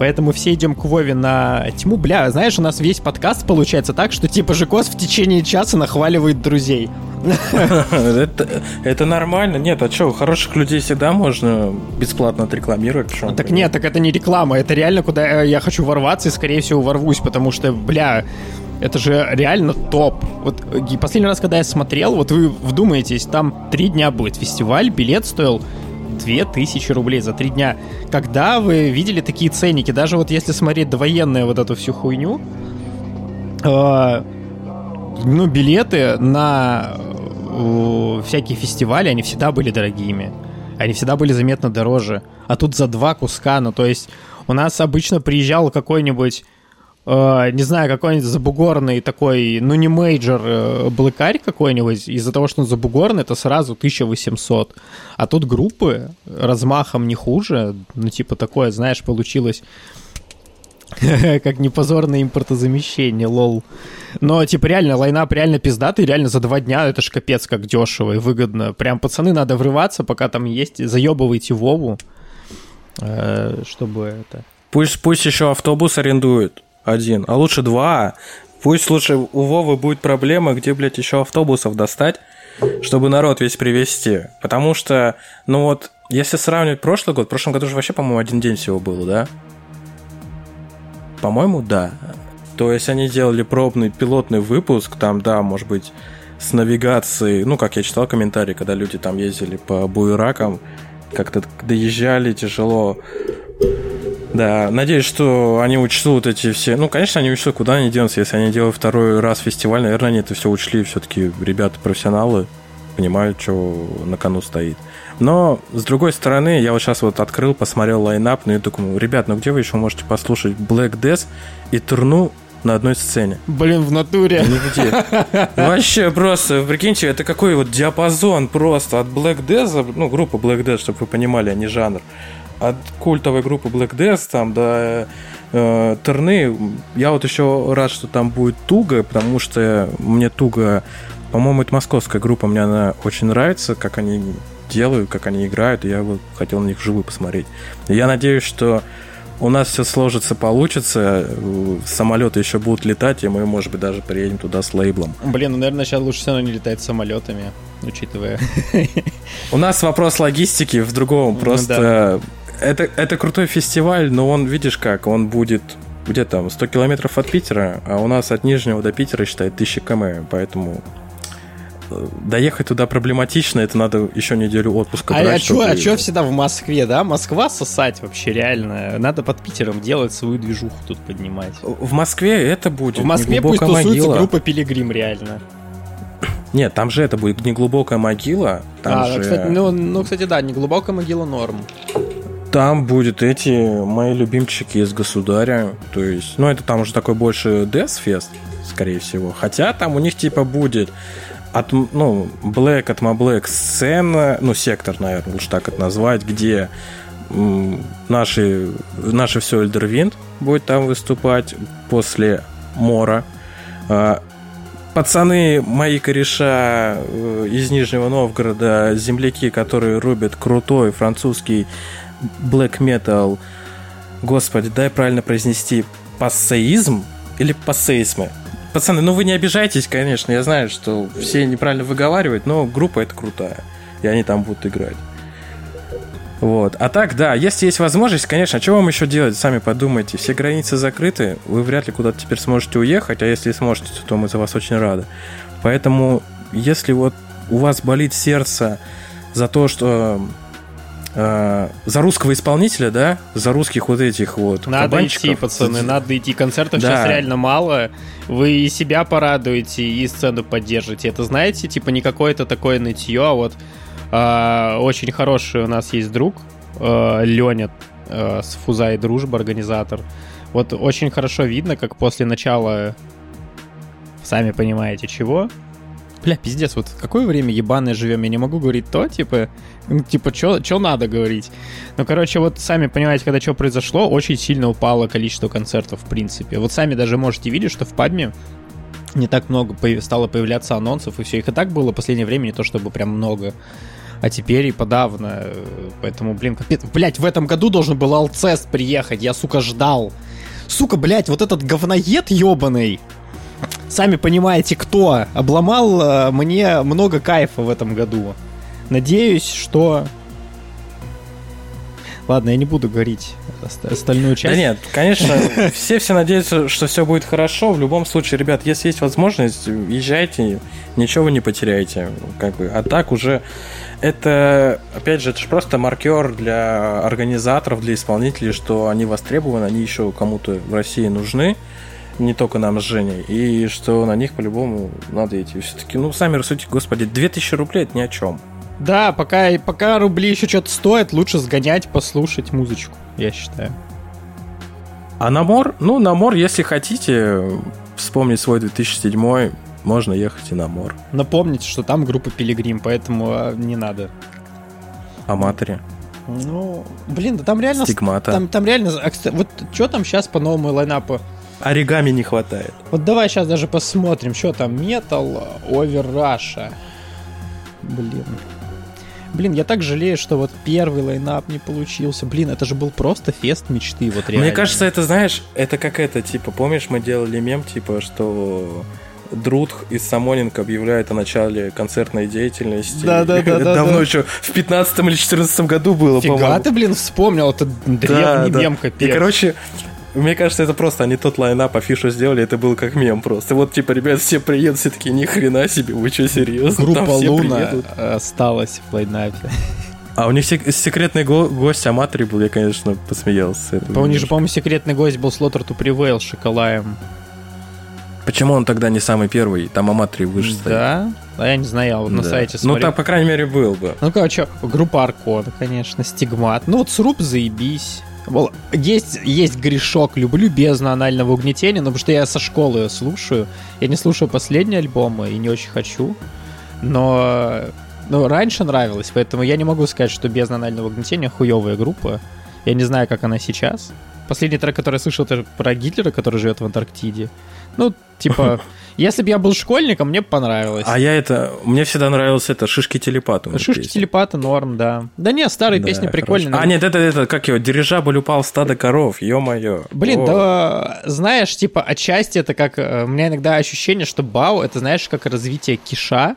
Поэтому все идем к Вове на тьму. Бля, знаешь, у нас весь подкаст получается так, что типа Жикос в течение часа нахваливает друзей. [LAUGHS] Это, это нормально. Нет, а что, хороших людей всегда можно бесплатно отрекламировать. Что так нет, так это не реклама, это реально, куда я хочу ворваться и, скорее всего, ворвусь, потому что, бля, это же реально топ. Вот последний раз, когда я смотрел, вот вы вдумаетесь, там три дня будет фестиваль, билет стоил 2000 рублей за три дня. Когда вы видели такие ценники, даже вот если смотреть довоенную вот эту всю хуйню, э, ну, билеты на э, всякие фестивали, они всегда были дорогими. Они всегда были заметно дороже. А тут за два куска, ну, то есть у нас обычно приезжал какой-нибудь э, не знаю, какой-нибудь забугорный такой, ну не major, э, блэкарь какой-нибудь, из-за того, что он забугорный, это сразу 1800. А тут группы размахом не хуже, ну типа такое, знаешь, получилось [LAUGHS] как непозорное импортозамещение, lol. Но, типа, реально, lineup реально пиздатый, реально за два дня это ж капец как дешево и выгодно. Прям, пацаны, надо врываться, пока там есть, заебывайте Вову, э, чтобы это... Пусть, пусть еще автобус арендуют один, а лучше два. Пусть лучше у Вовы будет проблема, где, блядь, еще автобусов достать, чтобы народ весь привезти. Потому что, ну вот, если сравнивать прошлый год, в прошлом году же вообще, по-моему, один день всего было, да? По-моему, да. То есть они делали пробный пилотный выпуск, там, да, может быть, с навигацией, ну, как я читал комментарии, когда люди там ездили по буеракам, как-то доезжали тяжело, Да, надеюсь, что они учтут эти все... Ну, конечно, они учтут, куда они денутся, если они делают второй раз фестиваль. Наверное, они это все учли. Все-таки ребята профессионалы понимают, что на кону стоит. Но, с другой стороны, я вот сейчас вот открыл, посмотрел лайнап, ну и думаю, ребят, ну где вы еще можете послушать Black Death и Турну на одной сцене. Блин, в натуре. Нигде. Вообще просто, прикиньте, это какой вот диапазон просто от Black Death, ну, группа Black Death, чтобы вы понимали, а не жанр. От культовой группы Black Death там до э, Терны. Я вот еще рад, что там будет Туга, потому что мне Туга, по-моему, это московская группа, мне она очень нравится, как они делают, как они играют, и я вот хотел на них вживую посмотреть. Я надеюсь, что у нас все сложится, получится, самолеты еще будут летать, и мы, может быть, даже приедем туда с лейблом. Блин, ну, наверное, сейчас лучше все равно не летать самолетами, учитывая. У нас вопрос логистики в другом, ну просто это, это крутой фестиваль, но он, видишь как, он будет где там, 100 километров от Питера, а у нас от Нижнего до Питера, считай, 1000 км, поэтому доехать туда проблематично, это надо еще неделю отпуска а, брать. А что а чё всегда в Москве, да? Москва сосать вообще реально. Надо под Питером делать свою движуху тут поднимать. В Москве это будет В Москве пусть тусуется могила. группа Пилигрим реально. [COUGHS] Нет, там же это будет неглубокая могила. Там а, же... кстати, ну, ну, кстати, да, неглубокая могила норм. Там будет эти мои любимчики из государя. То есть, ну, это там уже такой больше Death Fest, скорее всего. Хотя там у них типа будет от, ну, Black от Black сцена, ну, сектор, наверное, лучше так это назвать, где наши, наши все Эльдервинд будет там выступать после Мора. А, пацаны, мои кореша э, из Нижнего Новгорода, земляки, которые рубят крутой французский black metal. Господи, дай правильно произнести пассеизм или пассеизмы? Пацаны, ну вы не обижайтесь, конечно, я знаю, что все неправильно выговаривают, но группа это крутая, и они там будут играть. Вот. А так, да, если есть возможность, конечно, а что вам еще делать, сами подумайте. Все границы закрыты, вы вряд ли куда-то теперь сможете уехать, а если сможете, то мы за вас очень рады. Поэтому, если вот у вас болит сердце за то, что э, за русского исполнителя, да, за русских вот этих вот Надо идти, пацаны, надо идти. Концертов да. сейчас реально мало. Вы и себя порадуете, и сцену поддержите. Это, знаете, типа не какое-то такое нытье, а вот э, очень хороший у нас есть друг, э, Леня э, с Фуза и Дружба, организатор. Вот очень хорошо видно, как после начала, сами понимаете, чего, Бля, пиздец, вот какое время ебаное живем? Я не могу говорить то, типа, ну, типа, что надо говорить? Ну, короче, вот сами понимаете, когда что произошло, очень сильно упало количество концертов, в принципе. Вот сами даже можете видеть, что в Падме не так много стало появляться анонсов, и все. Их и так было в последнее время, не то чтобы прям много. А теперь и подавно. Поэтому, блин, капец. Блять, в этом году должен был Алцест приехать. Я, сука, ждал. Сука, блять, вот этот говноед ебаный сами понимаете, кто обломал э, мне много кайфа в этом году. Надеюсь, что... Ладно, я не буду говорить остальную часть. Да нет, конечно, [LAUGHS] все все надеются, что все будет хорошо. В любом случае, ребят, если есть возможность, езжайте, ничего вы не потеряете. Как бы. А так уже это, опять же, это же просто маркер для организаторов, для исполнителей, что они востребованы, они еще кому-то в России нужны не только нам с Женей, и что на них по-любому надо идти. Все-таки, ну, сами рассудите, господи, 2000 рублей это ни о чем. Да, пока, пока рубли еще что-то стоят, лучше сгонять, послушать музычку, я считаю. А на мор, ну, на мор, если хотите вспомнить свой 2007 можно ехать и на мор. Напомните, что там группа Пилигрим, поэтому а, не надо. Аматоре. Ну, блин, да там реально... Стигмата. Там, там реально... А, вот что там сейчас по новому лайнапу? Оригами не хватает. Вот давай сейчас даже посмотрим, что там. Метал, Овер Раша. Блин. Блин, я так жалею, что вот первый lineup не получился. Блин, это же был просто фест мечты, вот реально. Мне кажется, это, знаешь, это как это, типа, помнишь, мы делали мем, типа, что Drudkh и Summoning объявляет о начале концертной деятельности. Да, да, да. Давно да. еще в 15 или 14 году было, Фига ты, блин, вспомнил, это древний да, мем, да. капец. И, короче, мне кажется, это просто они тот lineup афишу сделали, это был как мем просто. Вот, типа, ребят, все приедут, все такие, ни хрена себе, вы что, серьезно? Группа Луна осталась в лайнапе. А у них секретный го- гость Аматри был, я, конечно, посмеялся. У них же, по-моему, секретный гость был Слотер to Prevail с Шоколаем. Почему он тогда не самый первый? Там Аматри выше стоит. Да? А я не знаю, я вот на Да. сайте Ну, смотрю. так, по крайней мере, был бы. Ну, короче, группа Аркон, конечно, Стигмат. Ну, вот Сруб заебись. Есть, есть грешок, люблю без анального угнетения, но потому что я со школы слушаю. Я не слушаю последние альбомы и не очень хочу. Но ну, раньше нравилось, поэтому я не могу сказать, что без анального угнетения хуевая группа. Я не знаю, как она сейчас. Последний трек, который я слышал, это про Гитлера, который живет в Антарктиде. Ну, типа, [LAUGHS] если бы я был школьником, мне бы понравилось. А я это... Мне всегда нравилось это «Шишки телепата». Шишки телепата норм, да. Да не, старые песни прикольные. А, нет, это, это, как его, дирижабль упал стадо коров, ё-моё. Блин, О. да, знаешь, типа, отчасти это как... э, У меня иногда ощущение, что Бау, это, знаешь, как развитие Киша,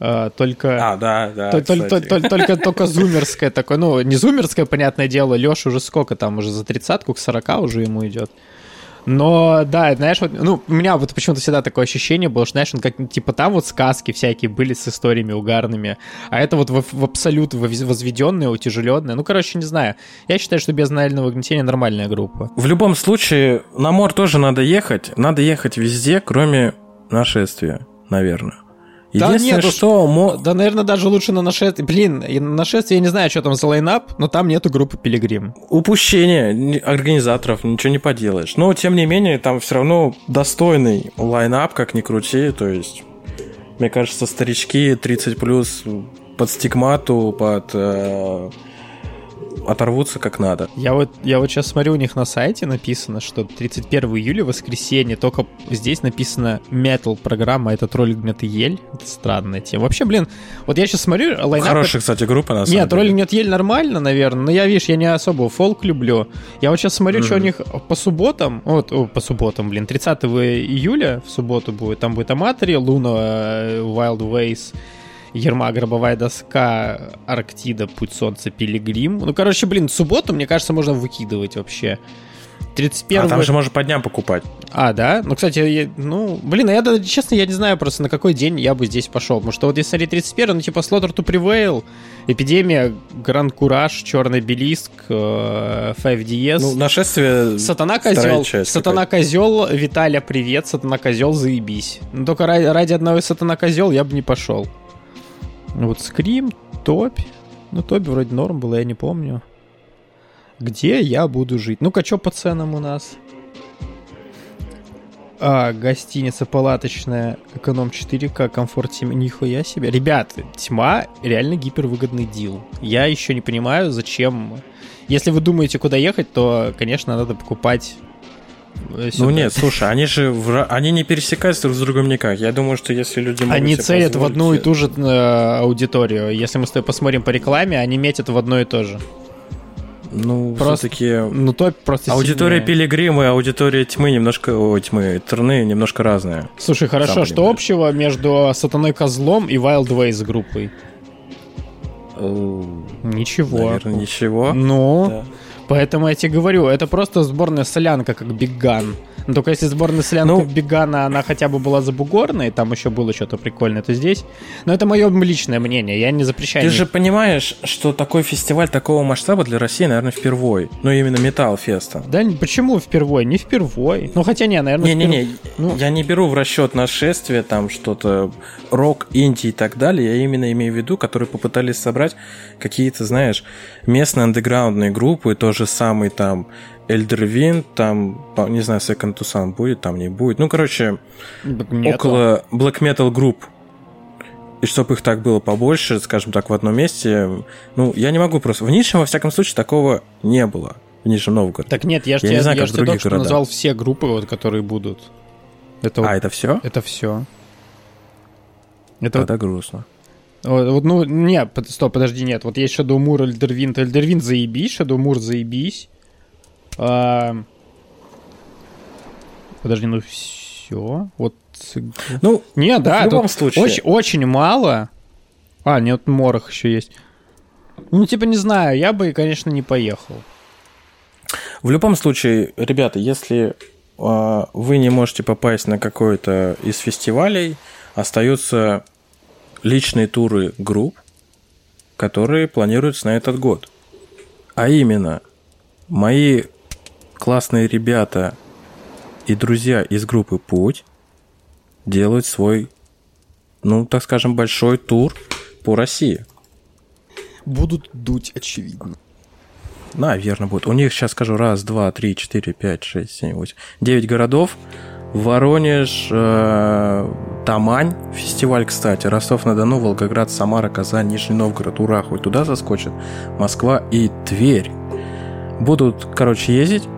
э, только... А, да, да, то- то- то- кстати. то- Только [LAUGHS] только зумерское такое, ну, не зумерское, понятное дело, Леша уже сколько там, уже за тридцатку, к 40 уже ему идет. Но, да, знаешь, вот, ну, у меня вот почему-то всегда такое ощущение было, что, знаешь, он как, типа, там вот сказки всякие были с историями угарными, а это вот в, в абсолют воз- возведенное, утяжеленное. Ну, короче, не знаю. Я считаю, что без анального угнетения нормальная группа. В любом случае, на мор тоже надо ехать. Надо ехать везде, кроме нашествия, наверное. Да нет что... мо- Да, наверное, даже лучше на нашествие. Блин, и на нашествие я не знаю, что там за лайнап, но там нету группы Пилигрим. Упущение ни- организаторов, ничего не поделаешь. Но, тем не менее, там все равно достойный лайнап, как ни крути. То есть, мне кажется, старички 30 плюс под стигмату, под... э, оторвутся как надо. Я вот, я вот сейчас смотрю, у них на сайте написано, что 31 июля, воскресенье, только здесь написано Metal программа, это ролик Гнет Ель. Это странная тема. Вообще, блин, вот я сейчас смотрю, лайнап... Хорошая, кстати, группа, на самом Нет, деле. ролик Гнет Ель нормально, наверное, но я, видишь, я не особо фолк люблю. Я вот сейчас смотрю, что у них по субботам, вот, о, по субботам, блин, 30 июля в субботу будет, там будет Аматори, Луна, Wild Ways, Ерма, Гробовая доска, Арктида, Путь Солнца, Пилигрим. Ну, короче, блин, субботу, мне кажется, можно выкидывать вообще. 31 А там же можно по дням покупать. а, да? Ну, кстати, я- ну, блин, а я, честно, я не знаю просто, на какой день я бы здесь пошел. Потому что вот если смотреть 31 ну, типа Slaughter to Prevail, Эпидемия, Гранд Кураж, Черный Белиск, э, 5DS, Ну, нашествие... Сатана Козел, Сатана Козел, Виталя, привет, Сатана Козел, заебись. Но только ради, ради одного из Сатана Козел я бы не пошел. Вот Скрим, Топь. Ну, Топь вроде норм было, я не помню. Где я буду жить? Ну-ка, что по ценам у нас? А, гостиница палаточная, эконом 4К, комфорт 7, нихуя себе. Ребят, тьма реально гипервыгодный дил. Я еще не понимаю, зачем... Если вы думаете, куда ехать, то, конечно, надо покупать э, Ну сюда. нет, слушай, они же в они не пересекаются друг с другом никак. Я думаю, что если люди могут Они целят в позволить- одну и ту же э, аудиторию. Если мы с тобой посмотрим по рекламе, они метят в одно и то же. Ну, Просто- все-таки Ну, топ просто аудитория сильнее. Пилигрима и аудитория тьмы немножко... О, тьмы, Терны немножко разная. Слушай, хорошо, Сам что понимаешь. общего между Сатаной Козлом и Wild Ways группой? Ничего. Наверное, ничего. Ну, Да. Поэтому я тебе говорю, это просто сборная солянка, как Бигган. Ну, только если сборная солянка Ну- Биггана, она хотя бы была забугорной, там еще было что-то прикольное, то здесь... Но это мое личное мнение, я не запрещаю. Ты ни- же понимаешь, что такой фестиваль такого масштаба для России, наверное, впервой. Ну, именно Металл Феста. Да почему впервой? Не впервой. Ну, хотя не, наверное, Не-не-не, Ну- я не беру в расчет нашествие, там что-то рок, инди и так далее. Я именно имею в виду, которые попытались собрать какие-то, знаешь, местные андеграундные группы, то же самый там Эльдервин, там, не знаю, Second to Sun будет, там не будет. Ну, короче, Нету. около Black Metal групп. И чтобы их так было побольше, скажем так, в одном месте. Ну, я не могу просто... В Нижнем, во всяком случае, такого не было. В Нижнем Новгороде. Так нет, я же Я тебе, не знаю, я как тебе только что назвал все группы, вот, которые будут. Это, вот- А, это все? это все. Это вот- Тогда грустно. вот, вот, ну, не, стоп, подожди, нет. Вот есть Shadow Moor, Эльдервин. Эльдервин заебись, Shadow Moor заебись. А, Подожди, ну все. Вот. Ну, Не, да, в любом случае. Очень, очень мало. А, нет, Морох еще есть. Ну, типа, не знаю, я бы, конечно, не поехал. В любом случае, ребята, если а, вы не можете попасть на какой-то из фестивалей, остаются личные туры групп, которые планируются на этот год. А именно, мои классные ребята и друзья из группы «Путь» делают свой, ну, так скажем, большой тур по России. Будут дуть, очевидно. Наверное, будут. У них, сейчас скажу, раз, два, три, четыре, пять, шесть, семь, восемь, девять городов. Воронеж, э, Тамань, фестиваль, кстати, Ростов-на-Дону, Волгоград, Самара, Казань, Нижний Новгород, Ура, хоть туда заскочат, Москва и Тверь. Будут, короче, ездить.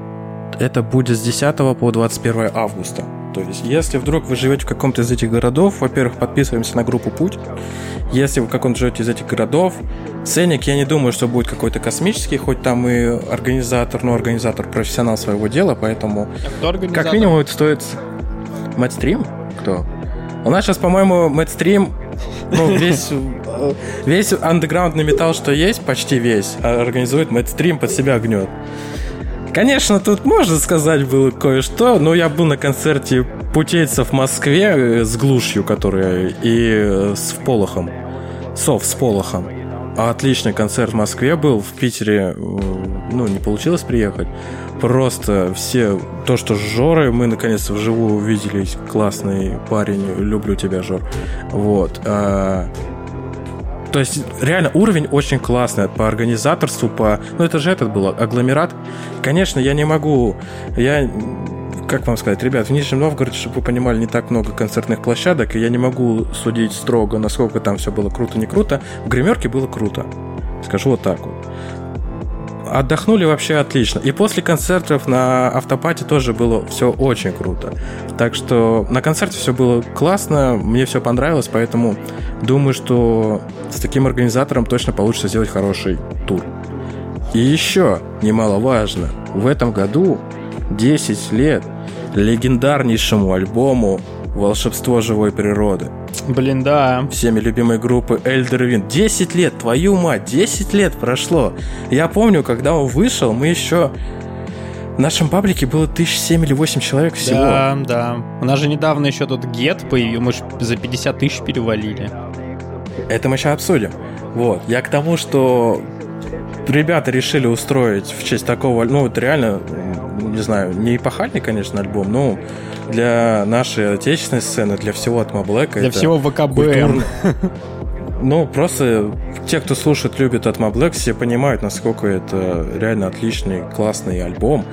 Это будет с 10 по 21 августа. То есть, если вдруг вы живете в каком-то из этих городов, во-первых, подписываемся на группу «Путь». Если вы в каком-то живете из этих городов, ценник, я не думаю, что будет какой-то космический, хоть там и организатор, но организатор профессионал своего дела, поэтому А как минимум это стоит... Мэтстрим? Кто? У нас сейчас, по-моему, Мэтстрим, ну, весь, весь андеграундный металл, что есть, почти весь, а организует Мэтстрим, под себя гнет. Конечно, тут можно сказать было кое-что, но я был на концерте путейцев в Москве э, с глушью, которая и э, с Полохом. Сов с Полохом. Отличный концерт в Москве был, в Питере, э, ну, не получилось приехать. Просто все, то, что с Жорой мы наконец-то вживую увиделись, классный парень, люблю тебя, Жор. Вот. а, то есть, реально, уровень очень классный по организаторству, по... Ну, это же этот был агломерат. Конечно, я не могу... Я как вам сказать, ребят, в Нижнем Новгороде, чтобы вы понимали, не так много концертных площадок, и я не могу судить строго, насколько там все было круто, не круто. В гримерке было круто. Скажу вот так вот. Отдохнули вообще отлично. И после концертов на автопате тоже было все очень круто. Так что на концерте все было классно, мне все понравилось, поэтому думаю, что с таким организатором точно получится сделать хороший тур. И еще, немаловажно, в этом году 10 лет легендарнейшему альбому «Волшебство живой природы». Блин, да. Всеми любимой группы Elder Wind. 10 лет, твою мать, 10 лет прошло. Я помню, когда он вышел, мы еще... В нашем паблике было тысяч семь или восемь человек всего. Да, да. У нас же недавно еще тут гет появился, мы же за 50 тысяч перевалили. Это мы сейчас обсудим. Вот. Я к тому, что ребята решили устроить в честь такого, ну, это реально, не знаю, не эпохальный, конечно, альбом, но для нашей отечественной сцены, для всего от Black. Для всего ВКБ. Ну, просто те, кто слушает, любит Atma Black, все понимают, насколько это реально отличный, классный альбом,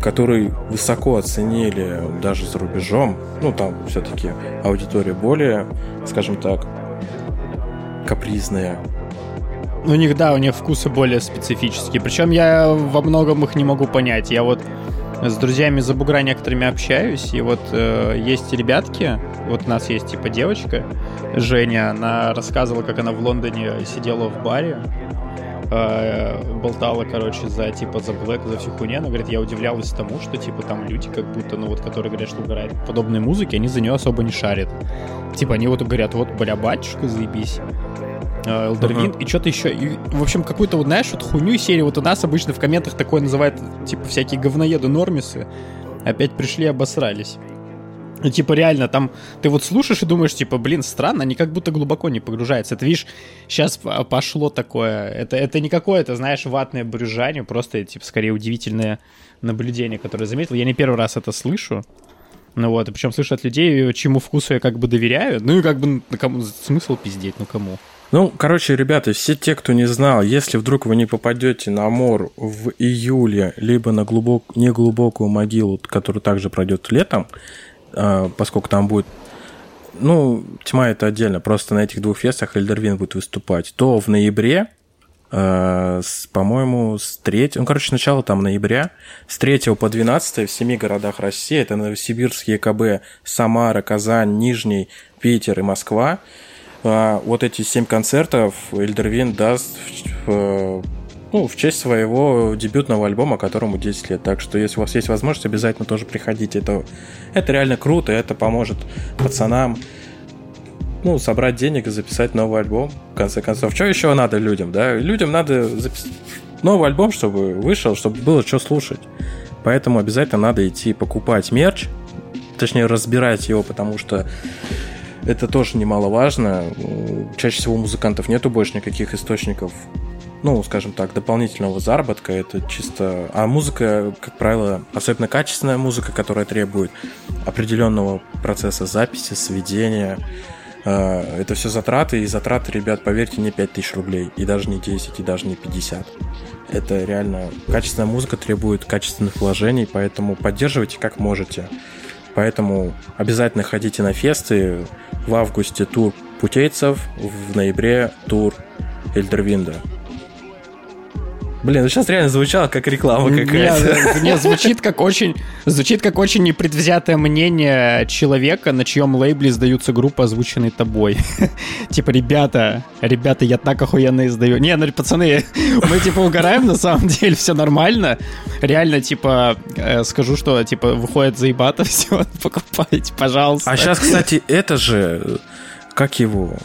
который высоко оценили даже за рубежом. Ну, там все-таки аудитория более, скажем так, капризная. У них, да, у них вкусы более специфические. Причем я во многом их не могу понять. Я вот с друзьями за бугра некоторыми общаюсь, и вот э, есть ребятки, вот у нас есть типа девочка, Женя, она рассказывала, как она в Лондоне сидела в баре, э, болтала, короче, за типа за Блэк, за всю хуйню. Она говорит, я удивлялась тому, что типа там люди, как будто, ну вот, которые говорят, что угорают подобной музыки, они за нее особо не шарят. Типа они вот говорят, вот, бля, батюшка, заебись. Элдервин uh-huh. и что-то еще. И, в общем, какую-то, вот, знаешь, вот хуйню серии. Вот у нас обычно в комментах такое называют, типа, всякие говноеды нормисы. Опять пришли, обосрались. Ну, типа, реально, там ты вот слушаешь и думаешь, типа, блин, странно, они как будто глубоко не погружаются. Это, видишь, сейчас пошло такое. Это, это не какое-то, знаешь, ватное брюзжание, просто, типа, скорее удивительное наблюдение, которое я заметил. Я не первый раз это слышу. Ну вот, и причем слышу от людей, чему вкусу я как бы доверяю. Ну и как бы, ну, кому смысл пиздеть, ну кому? Ну, короче, ребята, все те, кто не знал, если вдруг вы не попадете на мор в июле, либо на глубок, неглубокую могилу, которая также пройдет летом, э, поскольку там будет ну, тьма это отдельно, просто на этих двух фестах Эльдервин будет выступать, то в ноябре, э, по-моему, с 3, ну, короче, начало там ноября, с 3 по 12 в семи городах России, это Новосибирск, ЕКБ, Самара, Казань, Нижний, Питер и Москва, а, вот эти семь концертов Эльдервин даст в, ну, в честь своего дебютного альбома, которому 10 лет. Так что, если у вас есть возможность, обязательно тоже приходите. Это, это реально круто, это поможет пацанам ну, собрать денег и записать новый альбом, в конце концов. Что еще надо людям, да? Людям надо записать новый альбом, чтобы вышел, чтобы было что слушать. Поэтому обязательно надо идти покупать мерч, точнее, разбирать его, потому что Это тоже немаловажно. Чаще всего у музыкантов нету больше никаких источников ну, скажем так, дополнительного заработка. Это чисто... А музыка, как правило, особенно качественная музыка, которая требует определенного процесса записи, сведения, э, это все затраты, и затраты, ребят, поверьте, не 5000 рублей, и даже не 10, и даже не 50. Это реально... Качественная музыка требует качественных вложений, поэтому поддерживайте как можете. Поэтому обязательно ходите на фесты. В августе тур путейцев, в ноябре тур Эльдервинда. Блин, ну сейчас реально звучало как реклама какая-то. Не, звучит как очень, звучит как очень непредвзятое мнение человека, на чьем лейбле сдаются группы, озвученные тобой. [LAUGHS] Типа, ребята, ребята, я так охуенно издаю. Не, ну, пацаны, мы, типа, угораем, на самом деле, все нормально. Реально, типа, э, скажу, что, типа, выходит заебато, [LAUGHS] все, покупайте, пожалуйста. А сейчас, кстати, это же, как его,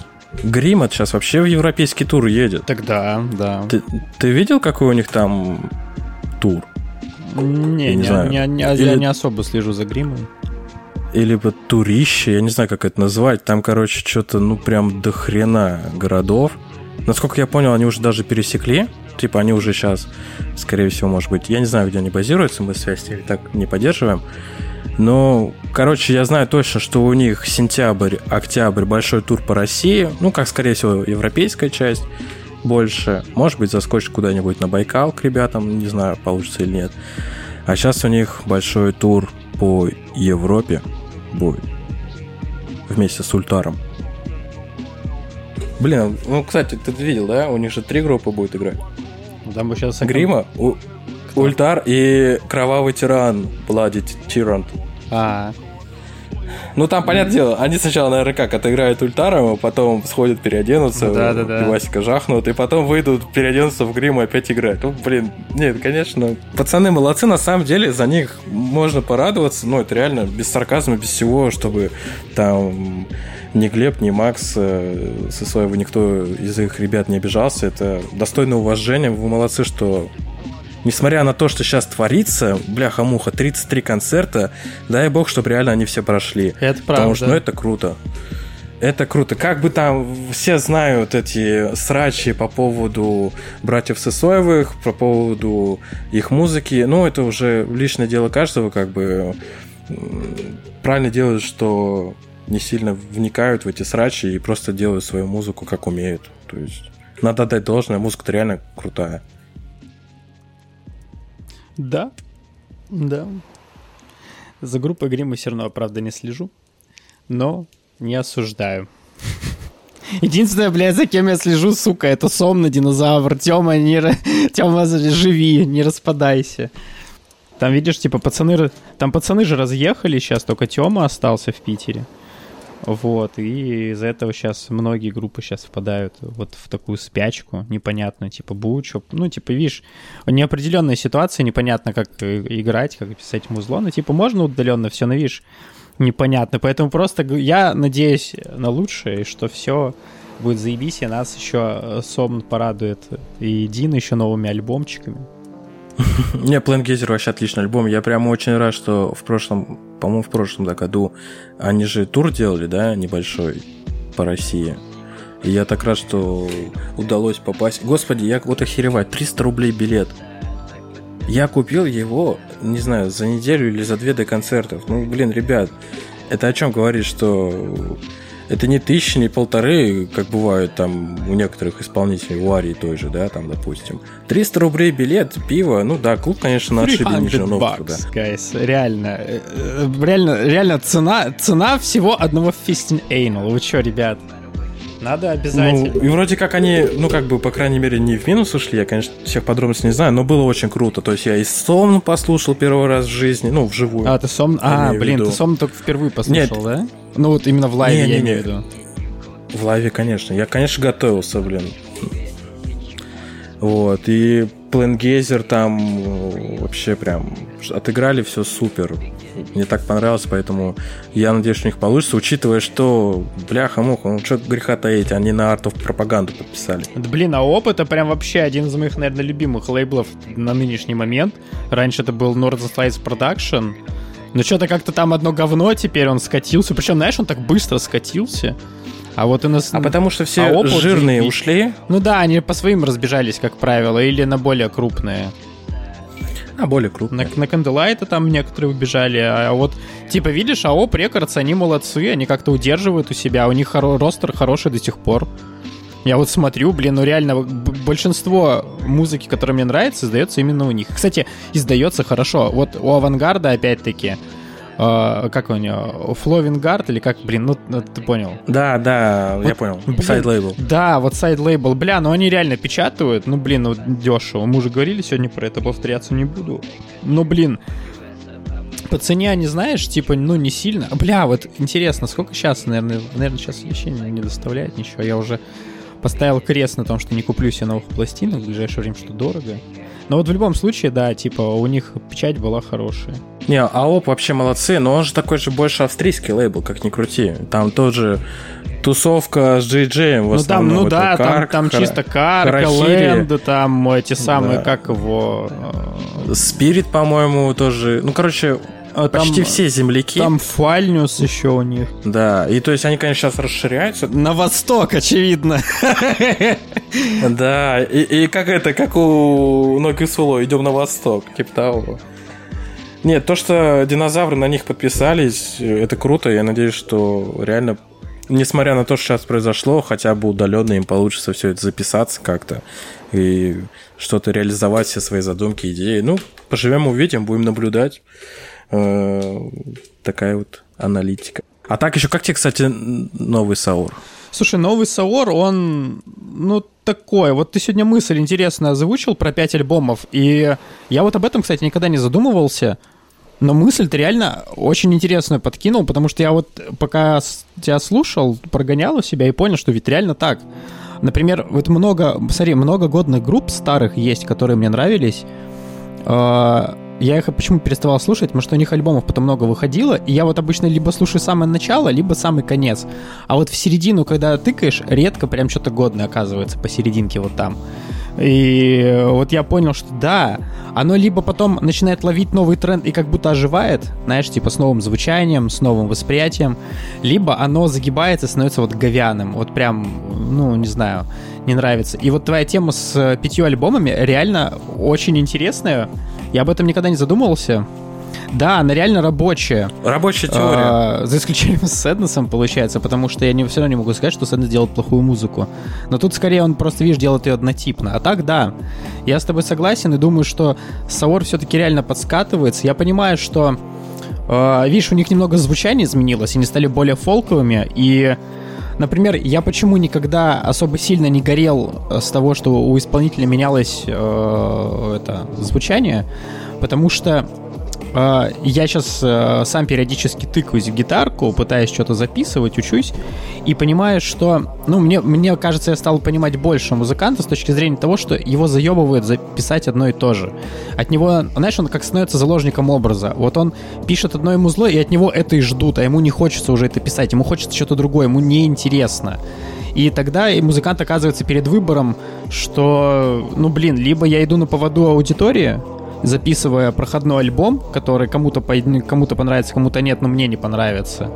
Гримот сейчас вообще в европейский тур едет. Тогда, да. Ты, ты видел, какой у них там тур? Не, я не, не, знаю. не, не, Или... я не особо слежу за гримом. Или вот турище, я не знаю, как это назвать. Там, короче, что-то, ну, прям до хрена городов. Насколько я понял, они уже даже пересекли. Типа, они уже сейчас, скорее всего, может быть, я не знаю, где они базируются, мы связь или так не поддерживаем. Ну, короче, я знаю точно, что у них сентябрь, октябрь большой тур по России. Ну, как, скорее всего, европейская часть больше. Может быть, заскочит куда-нибудь на Байкал к ребятам, не знаю, получится или нет. А сейчас у них большой тур по Европе будет. Вместе с Ультаром. Блин, ну, кстати, ты видел, да? У них же три группы будет играть. Там бы сейчас... Грима, у... Ультар и Кровавый Тиран, Bloody Tyrant. А. Ну, там, понятное дело, они сначала, наверное, как, отыграют ультаром, а потом сходят переоденутся, да, да, да. пивасика жахнут, и потом выйдут, переоденутся в грим и опять играть. Ну, блин, нет, конечно. Пацаны молодцы, на самом деле, за них можно порадоваться, ну, это реально без сарказма, без всего, чтобы там ни Глеб, ни Макс э, со своего никто из их ребят не обижался. Это достойно уважения. Вы молодцы, что несмотря на то, что сейчас творится, бляха-муха, 33 концерта, дай бог, чтобы реально они все прошли. Это правда. Потому что, ну, это круто. Это круто. Как бы там все знают эти срачи по поводу братьев Сысоевых, по поводу их музыки. Ну, это уже личное дело каждого, как бы правильно делают, что не сильно вникают в эти срачи и просто делают свою музыку, как умеют. То есть надо дать должное, музыка-то реально крутая. Да, да. За группой Грима все равно, правда, не слежу, но не осуждаю. [LAUGHS] Единственное, блядь, за кем я слежу, сука, это Сомна, динозавр. Тёма, не... [LAUGHS] Тёма, живи, не распадайся. Там, видишь, типа, пацаны... Там пацаны же разъехали сейчас, только Тёма остался в Питере. Вот, и из-за этого сейчас многие группы сейчас впадают вот в такую спячку непонятную, типа Бучу. Ну, типа, видишь, неопределенная ситуация, непонятно, как играть, как писать музло, но, типа, можно удаленно все, но, видишь, непонятно. Поэтому просто я надеюсь на лучшее, что все будет заебись, и нас еще э, Сомн порадует и Дин еще новыми альбомчиками. [LAUGHS] Не, Плангейзер вообще отличный альбом. Я прямо очень рад, что в прошлом, по-моему, в прошлом да, году они же тур делали, да, небольшой по России. И я так рад, что удалось попасть. Господи, я вот охеревать, 300 рублей билет. Я купил его, не знаю, за неделю или за две до концертов. Ну, блин, ребят, это о чем говорит, что это не тысячи, не полторы, как бывает там у некоторых исполнителей, у Арии той же, да, там, допустим. 300 рублей билет, пиво, ну да, клуб, конечно, на отшибе Нижнего да. Guys, реально, э, э, реально, реально цена, цена всего одного Fisting Anal. Вы что, ребят? Надо обязательно. Ну, и вроде как они, ну, как бы, по крайней мере, не в минус ушли. Я, конечно, всех подробностей не знаю, но было очень круто. То есть я и Сом послушал первый раз в жизни, ну, вживую. А, ты Сом... А, блин, ты Сом только впервые послушал, Нет. да? Ну, вот именно в лайве, не, я не, имею в виду. В лайве, конечно. Я, конечно, готовился, блин. Вот, и Пленгейзер там э, вообще прям отыграли все супер. Мне так понравилось, поэтому я надеюсь, что у них получится, учитывая, что бляха-муха, ну что греха таить, они на артов пропаганду подписали. Да, блин, а опыт это прям вообще один из моих, наверное, любимых лейблов на нынешний момент. Раньше это был Northern Slides Production, Но что-то как-то там одно говно теперь он скатился. Причем, знаешь, он так быстро скатился. А вот у нас... А потому что все а жирные и... ушли? Ну да, они по своим разбежались, как правило, или на более крупные. А, более крупные. На, на Candlelight там некоторые убежали. А вот, типа, видишь, АОП Рекордс, они молодцы, они как-то удерживают у себя, у них хоро- ростер хороший до сих пор. Я вот смотрю, блин, ну реально, большинство музыки, которая мне нравится, издается именно у них. Кстати, издается хорошо. Вот у Авангарда, опять-таки, Uh, как у него, Фловингард или как, блин, ну, ну ты понял. Да, да, вот, я понял. Сайд лейбл. Да, вот сайд лейбл. Бля, ну они реально печатают, ну блин, ну дешево. Мы уже говорили сегодня про это, повторяться не буду. Ну блин, по цене они, знаешь, типа, ну, не сильно. Бля, вот интересно, сколько сейчас, наверное, наверное, сейчас вообще не, не доставляет ничего. Я уже поставил крест на том, что не куплю себе новых пластинок в ближайшее время, что дорого. Но вот в любом случае, да, типа, у них печать была хорошая. Не, АОП вообще молодцы, но он же такой же больше австрийский лейбл, как ни крути. Там тоже тусовка с Джеем в Ну там, ну да, карк, там, там чисто карка, лэнда, там эти самые, да. как его... Спирит, по-моему, тоже. Ну, короче, а Почти там, все земляки. Там Фальнюс еще у них. Да, и то есть они, конечно, сейчас расширяются. На восток, очевидно. [LAUGHS] Да, и, и как это, как у Ноги Суло, идем на восток, типа того. Нет, то, что динозавры на них подписались, это круто. Я надеюсь, что реально, несмотря на то, что сейчас произошло, хотя бы удаленно им получится все это записаться как-то и что-то реализовать, все свои задумки, идеи. Ну, поживем, увидим, будем наблюдать. Э, такая вот аналитика. А так еще как тебе, кстати, новый Саур? Слушай, новый Саур, он, ну, такое. Вот ты сегодня мысль интересно озвучил про пять альбомов, и я вот об этом, кстати, никогда не задумывался. Но мысль ты реально очень интересную подкинул, потому что я вот пока тебя слушал, прогонял у себя и понял, что ведь реально так. Например, вот много, смотри, много годных групп старых есть, которые мне нравились. Я их почему переставал слушать, потому что у них альбомов потом много выходило, и я вот обычно либо слушаю самое начало, либо самый конец. А вот в середину, когда тыкаешь, редко прям что-то годное оказывается посерединке вот там. И вот я понял, что да, оно либо потом начинает ловить новый тренд и как будто оживает, знаешь, типа с новым звучанием, с новым восприятием, либо оно загибается становится вот говяным, вот прям, ну, не знаю, не нравится. И вот твоя тема с пятью альбомами реально очень интересная, я об этом никогда не задумывался. Да, она реально рабочая. Рабочая теория. А, за исключением с Сэднесом, получается, потому что я не, все равно не могу сказать, что Сэднес делает плохую музыку. Но тут скорее он просто, видишь, делает ее однотипно. А так, да, я с тобой согласен и думаю, что Саор все-таки реально подскатывается. Я понимаю, что, э, видишь, у них немного звучание изменилось, они стали более фолковыми, и Например, я почему никогда особо сильно не горел э, с того, что у исполнителя менялось э, это звучание, потому что я сейчас э, сам периодически тыкаюсь в гитарку, пытаюсь что-то записывать, учусь, и понимаю, что, ну, мне, мне кажется, я стал понимать больше музыканта с точки зрения того, что его заебывает записать одно и то же. От него, знаешь, он как становится заложником образа. Вот он пишет одно ему зло, и от него это и ждут, а ему не хочется уже это писать, ему хочется что-то другое, ему неинтересно. И тогда и музыкант оказывается перед выбором, что, ну, блин, либо я иду на поводу аудитории, записывая проходной альбом, который кому-то кому-то понравится, кому-то нет, но мне не понравится.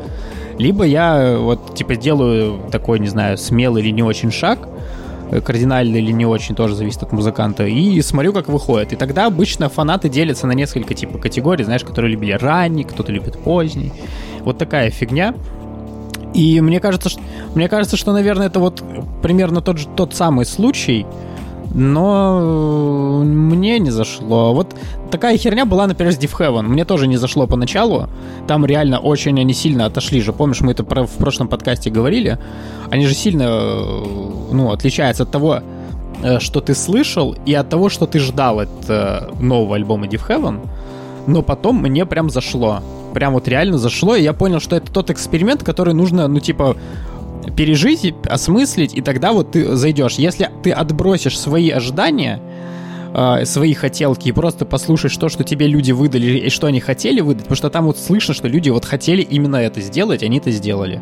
Либо я э, вот, типа, делаю такой, не знаю, смелый или не очень шаг, э, кардинальный или не очень, тоже зависит от музыканта, и смотрю, как выходит. И тогда обычно фанаты делятся на несколько типа категорий, знаешь, которые любили ранний, кто-то любит поздний. Вот такая фигня. И мне кажется, что, мне кажется, что, наверное, это вот примерно тот, же, тот самый случай, но мне не зашло. Вот такая херня была, например, с Div Heaven. Мне тоже не зашло поначалу. Там реально очень они сильно отошли же. Помнишь, мы это в прошлом подкасте говорили? Они же сильно ну, отличаются от того, э, что ты слышал, и от того, что ты ждал от э, нового альбома Div Heaven. Но потом мне прям зашло. Прям вот реально зашло, и я понял, что это тот эксперимент, который нужно, ну, типа, пережить, осмыслить, и тогда вот ты зайдешь. Если ты отбросишь свои ожидания, э, свои хотелки и просто послушаешь то, что тебе люди выдали и что они хотели выдать, потому что там вот слышно, что люди вот хотели именно это сделать, они это сделали,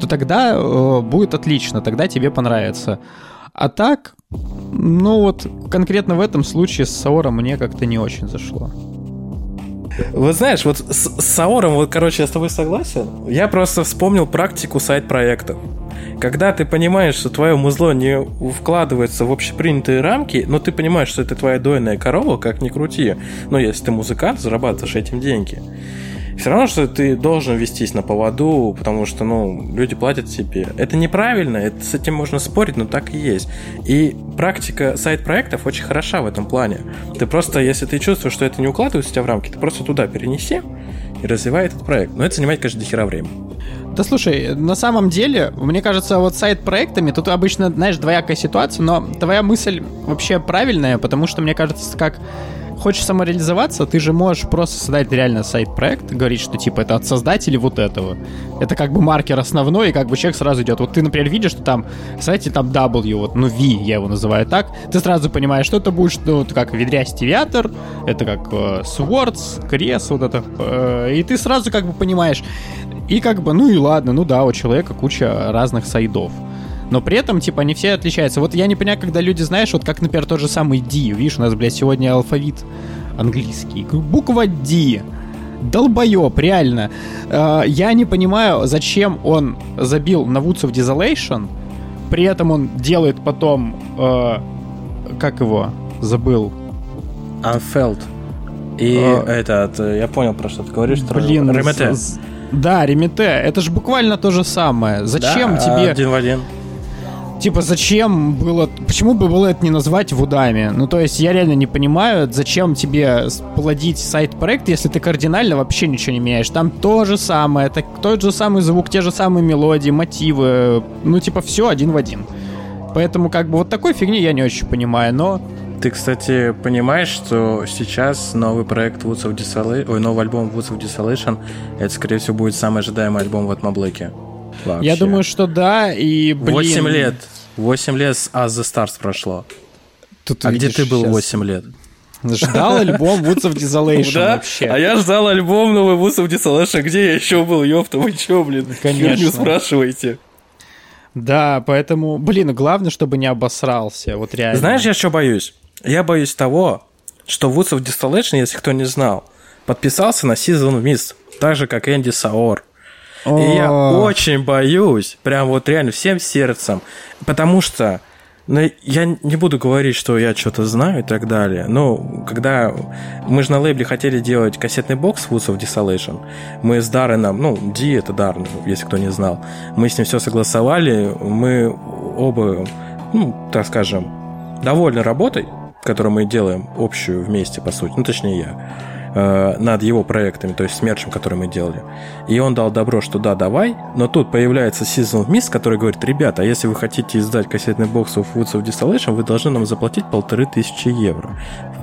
то тогда э, будет отлично, тогда тебе понравится. А так, ну вот конкретно в этом случае с Саора мне как-то не очень зашло. Вот знаешь, вот с, с Саором, вот, короче, я с тобой согласен. Я просто вспомнил практику сайт-проектов. Когда ты понимаешь, что твое музло не вкладывается в общепринятые рамки, но ты понимаешь, что это твоя дойная корова, как ни крути. Но если ты музыкант, зарабатываешь этим деньги все равно, что ты должен вестись на поводу, потому что, ну, люди платят тебе. Это неправильно, это, с этим можно спорить, но так и есть. И практика сайт-проектов очень хороша в этом плане. Ты просто, если ты чувствуешь, что это не укладывается у тебя в рамки, ты просто туда перенеси и развивай этот проект. Но это занимает, конечно, дохера времени. Да слушай, на самом деле, мне кажется, вот сайт-проектами тут обычно, знаешь, двоякая ситуация, но твоя мысль вообще правильная, потому что, мне кажется, как хочешь самореализоваться, ты же можешь просто создать реально сайт-проект, говорить, что типа это от создателей вот этого. Это как бы маркер основной, и как бы человек сразу идет. Вот ты, например, видишь, что там сайте там W, вот, ну V, я его называю так, ты сразу понимаешь, что это будет, что вот как ведрястий виатор, это как э, Swords, Крес, вот это, э, и ты сразу как бы понимаешь. И как бы, ну и ладно, ну да, у человека куча разных сайдов но при этом, типа, они все отличаются. Вот я не понимаю, когда люди, знаешь, вот как, например, тот же самый D, видишь, у нас, блядь, сегодня алфавит английский. Буква D. Долбоеб, реально. Э, я не понимаю, зачем он забил на Woods of Desolation, при этом он делает потом... Э, как его? Забыл. Unfelt. И а, этот, я понял, про что ты говоришь. Блин, Ремете. Да, Ремете. Это же буквально то же самое. Зачем да, тебе... Один в один типа, зачем было... Почему бы было это не назвать вудами? Ну, то есть, я реально не понимаю, зачем тебе плодить сайт-проект, если ты кардинально вообще ничего не меняешь. Там то же самое, это тот же самый звук, те же самые мелодии, мотивы. Ну, типа, все один в один. Поэтому, как бы, вот такой фигни я не очень понимаю, но... Ты, кстати, понимаешь, что сейчас новый проект Woods of Desolation, ой, новый альбом Woods of Desolation, это, скорее всего, будет самый ожидаемый альбом в Atmoblake. Вообще. Я думаю, что да, и, блин... 8 лет. 8 лет с As the Stars прошло. Тут а где ты был сейчас... 8 лет? Ждал альбом Woods of Desolation да? вообще. А я ждал альбом новый Woods of Desolation. Где я еще был, ёпта, вы чё, блин? Конечно. Не спрашиваете. Да, поэтому, блин, главное, чтобы не обосрался, вот реально. Знаешь, я что боюсь? Я боюсь того, что Woods of Desolation, если кто не знал, подписался на Season Mist, так же, как Энди Саор. И я очень боюсь, прям вот реально всем сердцем, потому что ну, я не буду говорить, что я что-то знаю и так далее. Но когда мы же на лейбле хотели делать кассетный бокс Woods of Desolation, мы с Дарреном, ну, Ди это Даррен, если кто не знал, мы с ним все согласовали, мы оба, ну, так скажем, довольны работой, которую мы делаем общую вместе, по сути, ну, точнее я э, над его проектами, то есть с мерчем, который мы делали. И он дал добро, что да, давай, но тут появляется Season of Mist, который говорит, ребята, а если вы хотите издать кассетный бокс of Woods of Distillation, вы должны нам заплатить полторы тысячи евро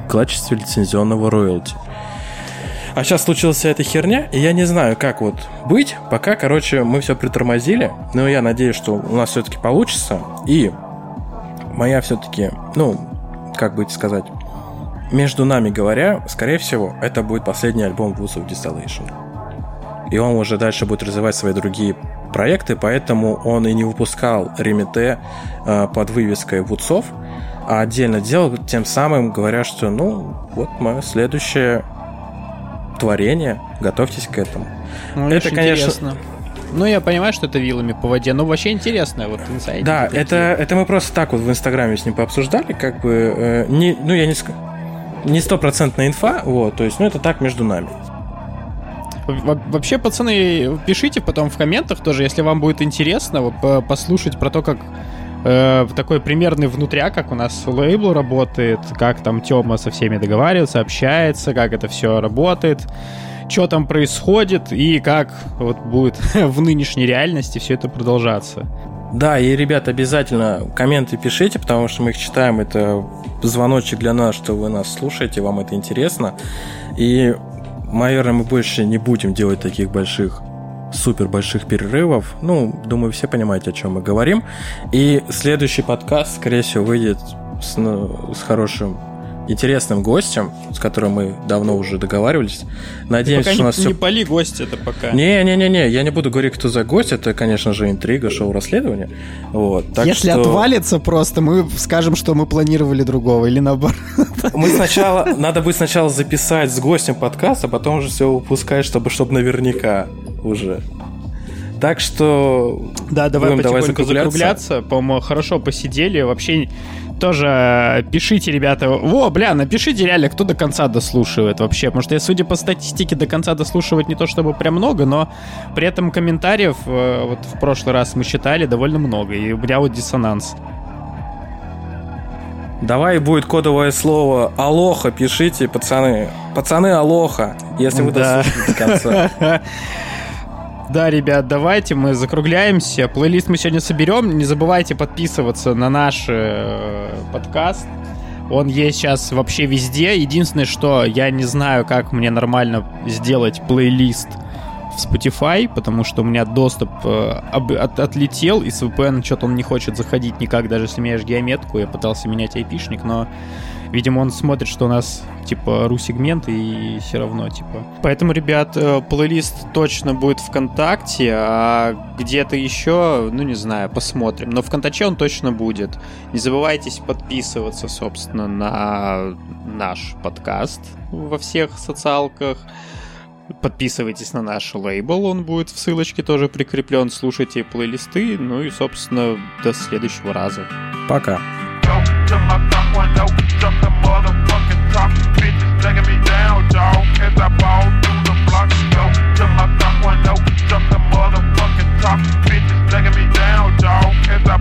в качестве лицензионного роялти. А сейчас случилась эта херня, и я не знаю, как вот быть. Пока, короче, мы все притормозили, но я надеюсь, что у нас все-таки получится. И моя все-таки, ну, как бы сказать, между нами говоря, скорее всего, это будет последний альбом Woods of Distillation. И он уже дальше будет развивать свои другие проекты, поэтому он и не выпускал ремите э, под вывеской Вудсов, а отдельно делал, тем самым говоря, что ну, вот мое следующее творение, готовьтесь к этому. Ну, это, конечно... Интересно. Ну, я понимаю, что это вилами по воде, но вообще интересно, вот инсайд. Да, это, это мы просто так вот в Инстаграме с ним пообсуждали, как бы, э, не, ну, я не, не стопроцентная инфа, вот, то есть, ну, это так между нами. Вообще, пацаны, пишите потом в комментах тоже, если вам будет интересно послушать про то, как э, такой примерный внутря, как у нас лейбл работает, как там Тёма со всеми договаривается, общается, как это все работает, что там происходит и как вот будет [LAUGHS] в нынешней реальности все это продолжаться. Да, и, ребят, обязательно комменты пишите, потому что мы их читаем. Это звоночек для нас, что вы нас слушаете, вам это интересно. И, наверное, мы больше не будем делать таких больших супер больших перерывов. Ну, думаю, все понимаете, о чем мы говорим. И следующий подкаст, скорее всего, выйдет с, ну, с хорошим интересным гостем, с которым мы давно уже договаривались. Надеемся, что у нас не, все... не пали гость это пока. Не-не-не, я не буду говорить, кто за гость. Это, конечно же, интрига, шоу расследования. Вот, так Если что... отвалится просто, мы скажем, что мы планировали другого или наоборот. Мы сначала, надо будет сначала записать с гостем подкаст, а потом уже все выпускать, чтобы, чтобы наверняка уже. Так что... Да, давай потихоньку давай закругляться. закругляться. По-моему, хорошо посидели. Вообще тоже пишите, ребята. Во, бля, напишите реально, кто до конца дослушивает вообще. Потому что я, судя по статистике, до конца дослушивать не то чтобы прям много, но при этом комментариев э, вот в прошлый раз мы считали довольно много. И у меня вот диссонанс. Давай будет кодовое слово «Алоха», пишите, пацаны. Пацаны, алоха, если вы да. дослушаете до конца. [LAUGHS] Да, ребят, давайте мы закругляемся. Плейлист мы сегодня соберем. Не забывайте подписываться на наш э, подкаст. Он есть сейчас вообще везде. Единственное, что я не знаю, как мне нормально сделать плейлист в Spotify, потому что у меня доступ э, об, от, отлетел, и с VPN что-то он не хочет заходить никак, даже если меняешь геометку. Я пытался менять айпишник, но Видимо, он смотрит, что у нас, типа, ру-сегмент, и все равно, типа. Поэтому, ребят, э, плейлист точно будет ВКонтакте, а где-то еще, ну, не знаю, посмотрим. Но ВКонтаче он точно будет. Не забывайте подписываться, собственно, на наш подкаст во всех социалках. Подписывайтесь на наш лейбл, он будет в ссылочке тоже прикреплен. Слушайте плейлисты, ну и, собственно, до следующего раза. Пока. To my top one, no, jump the motherfucking top. Bitches dragging me down, dog, as I ball through the block. Go to my top one, no, jump the motherfucking top. Bitches dragging me down, dog, as I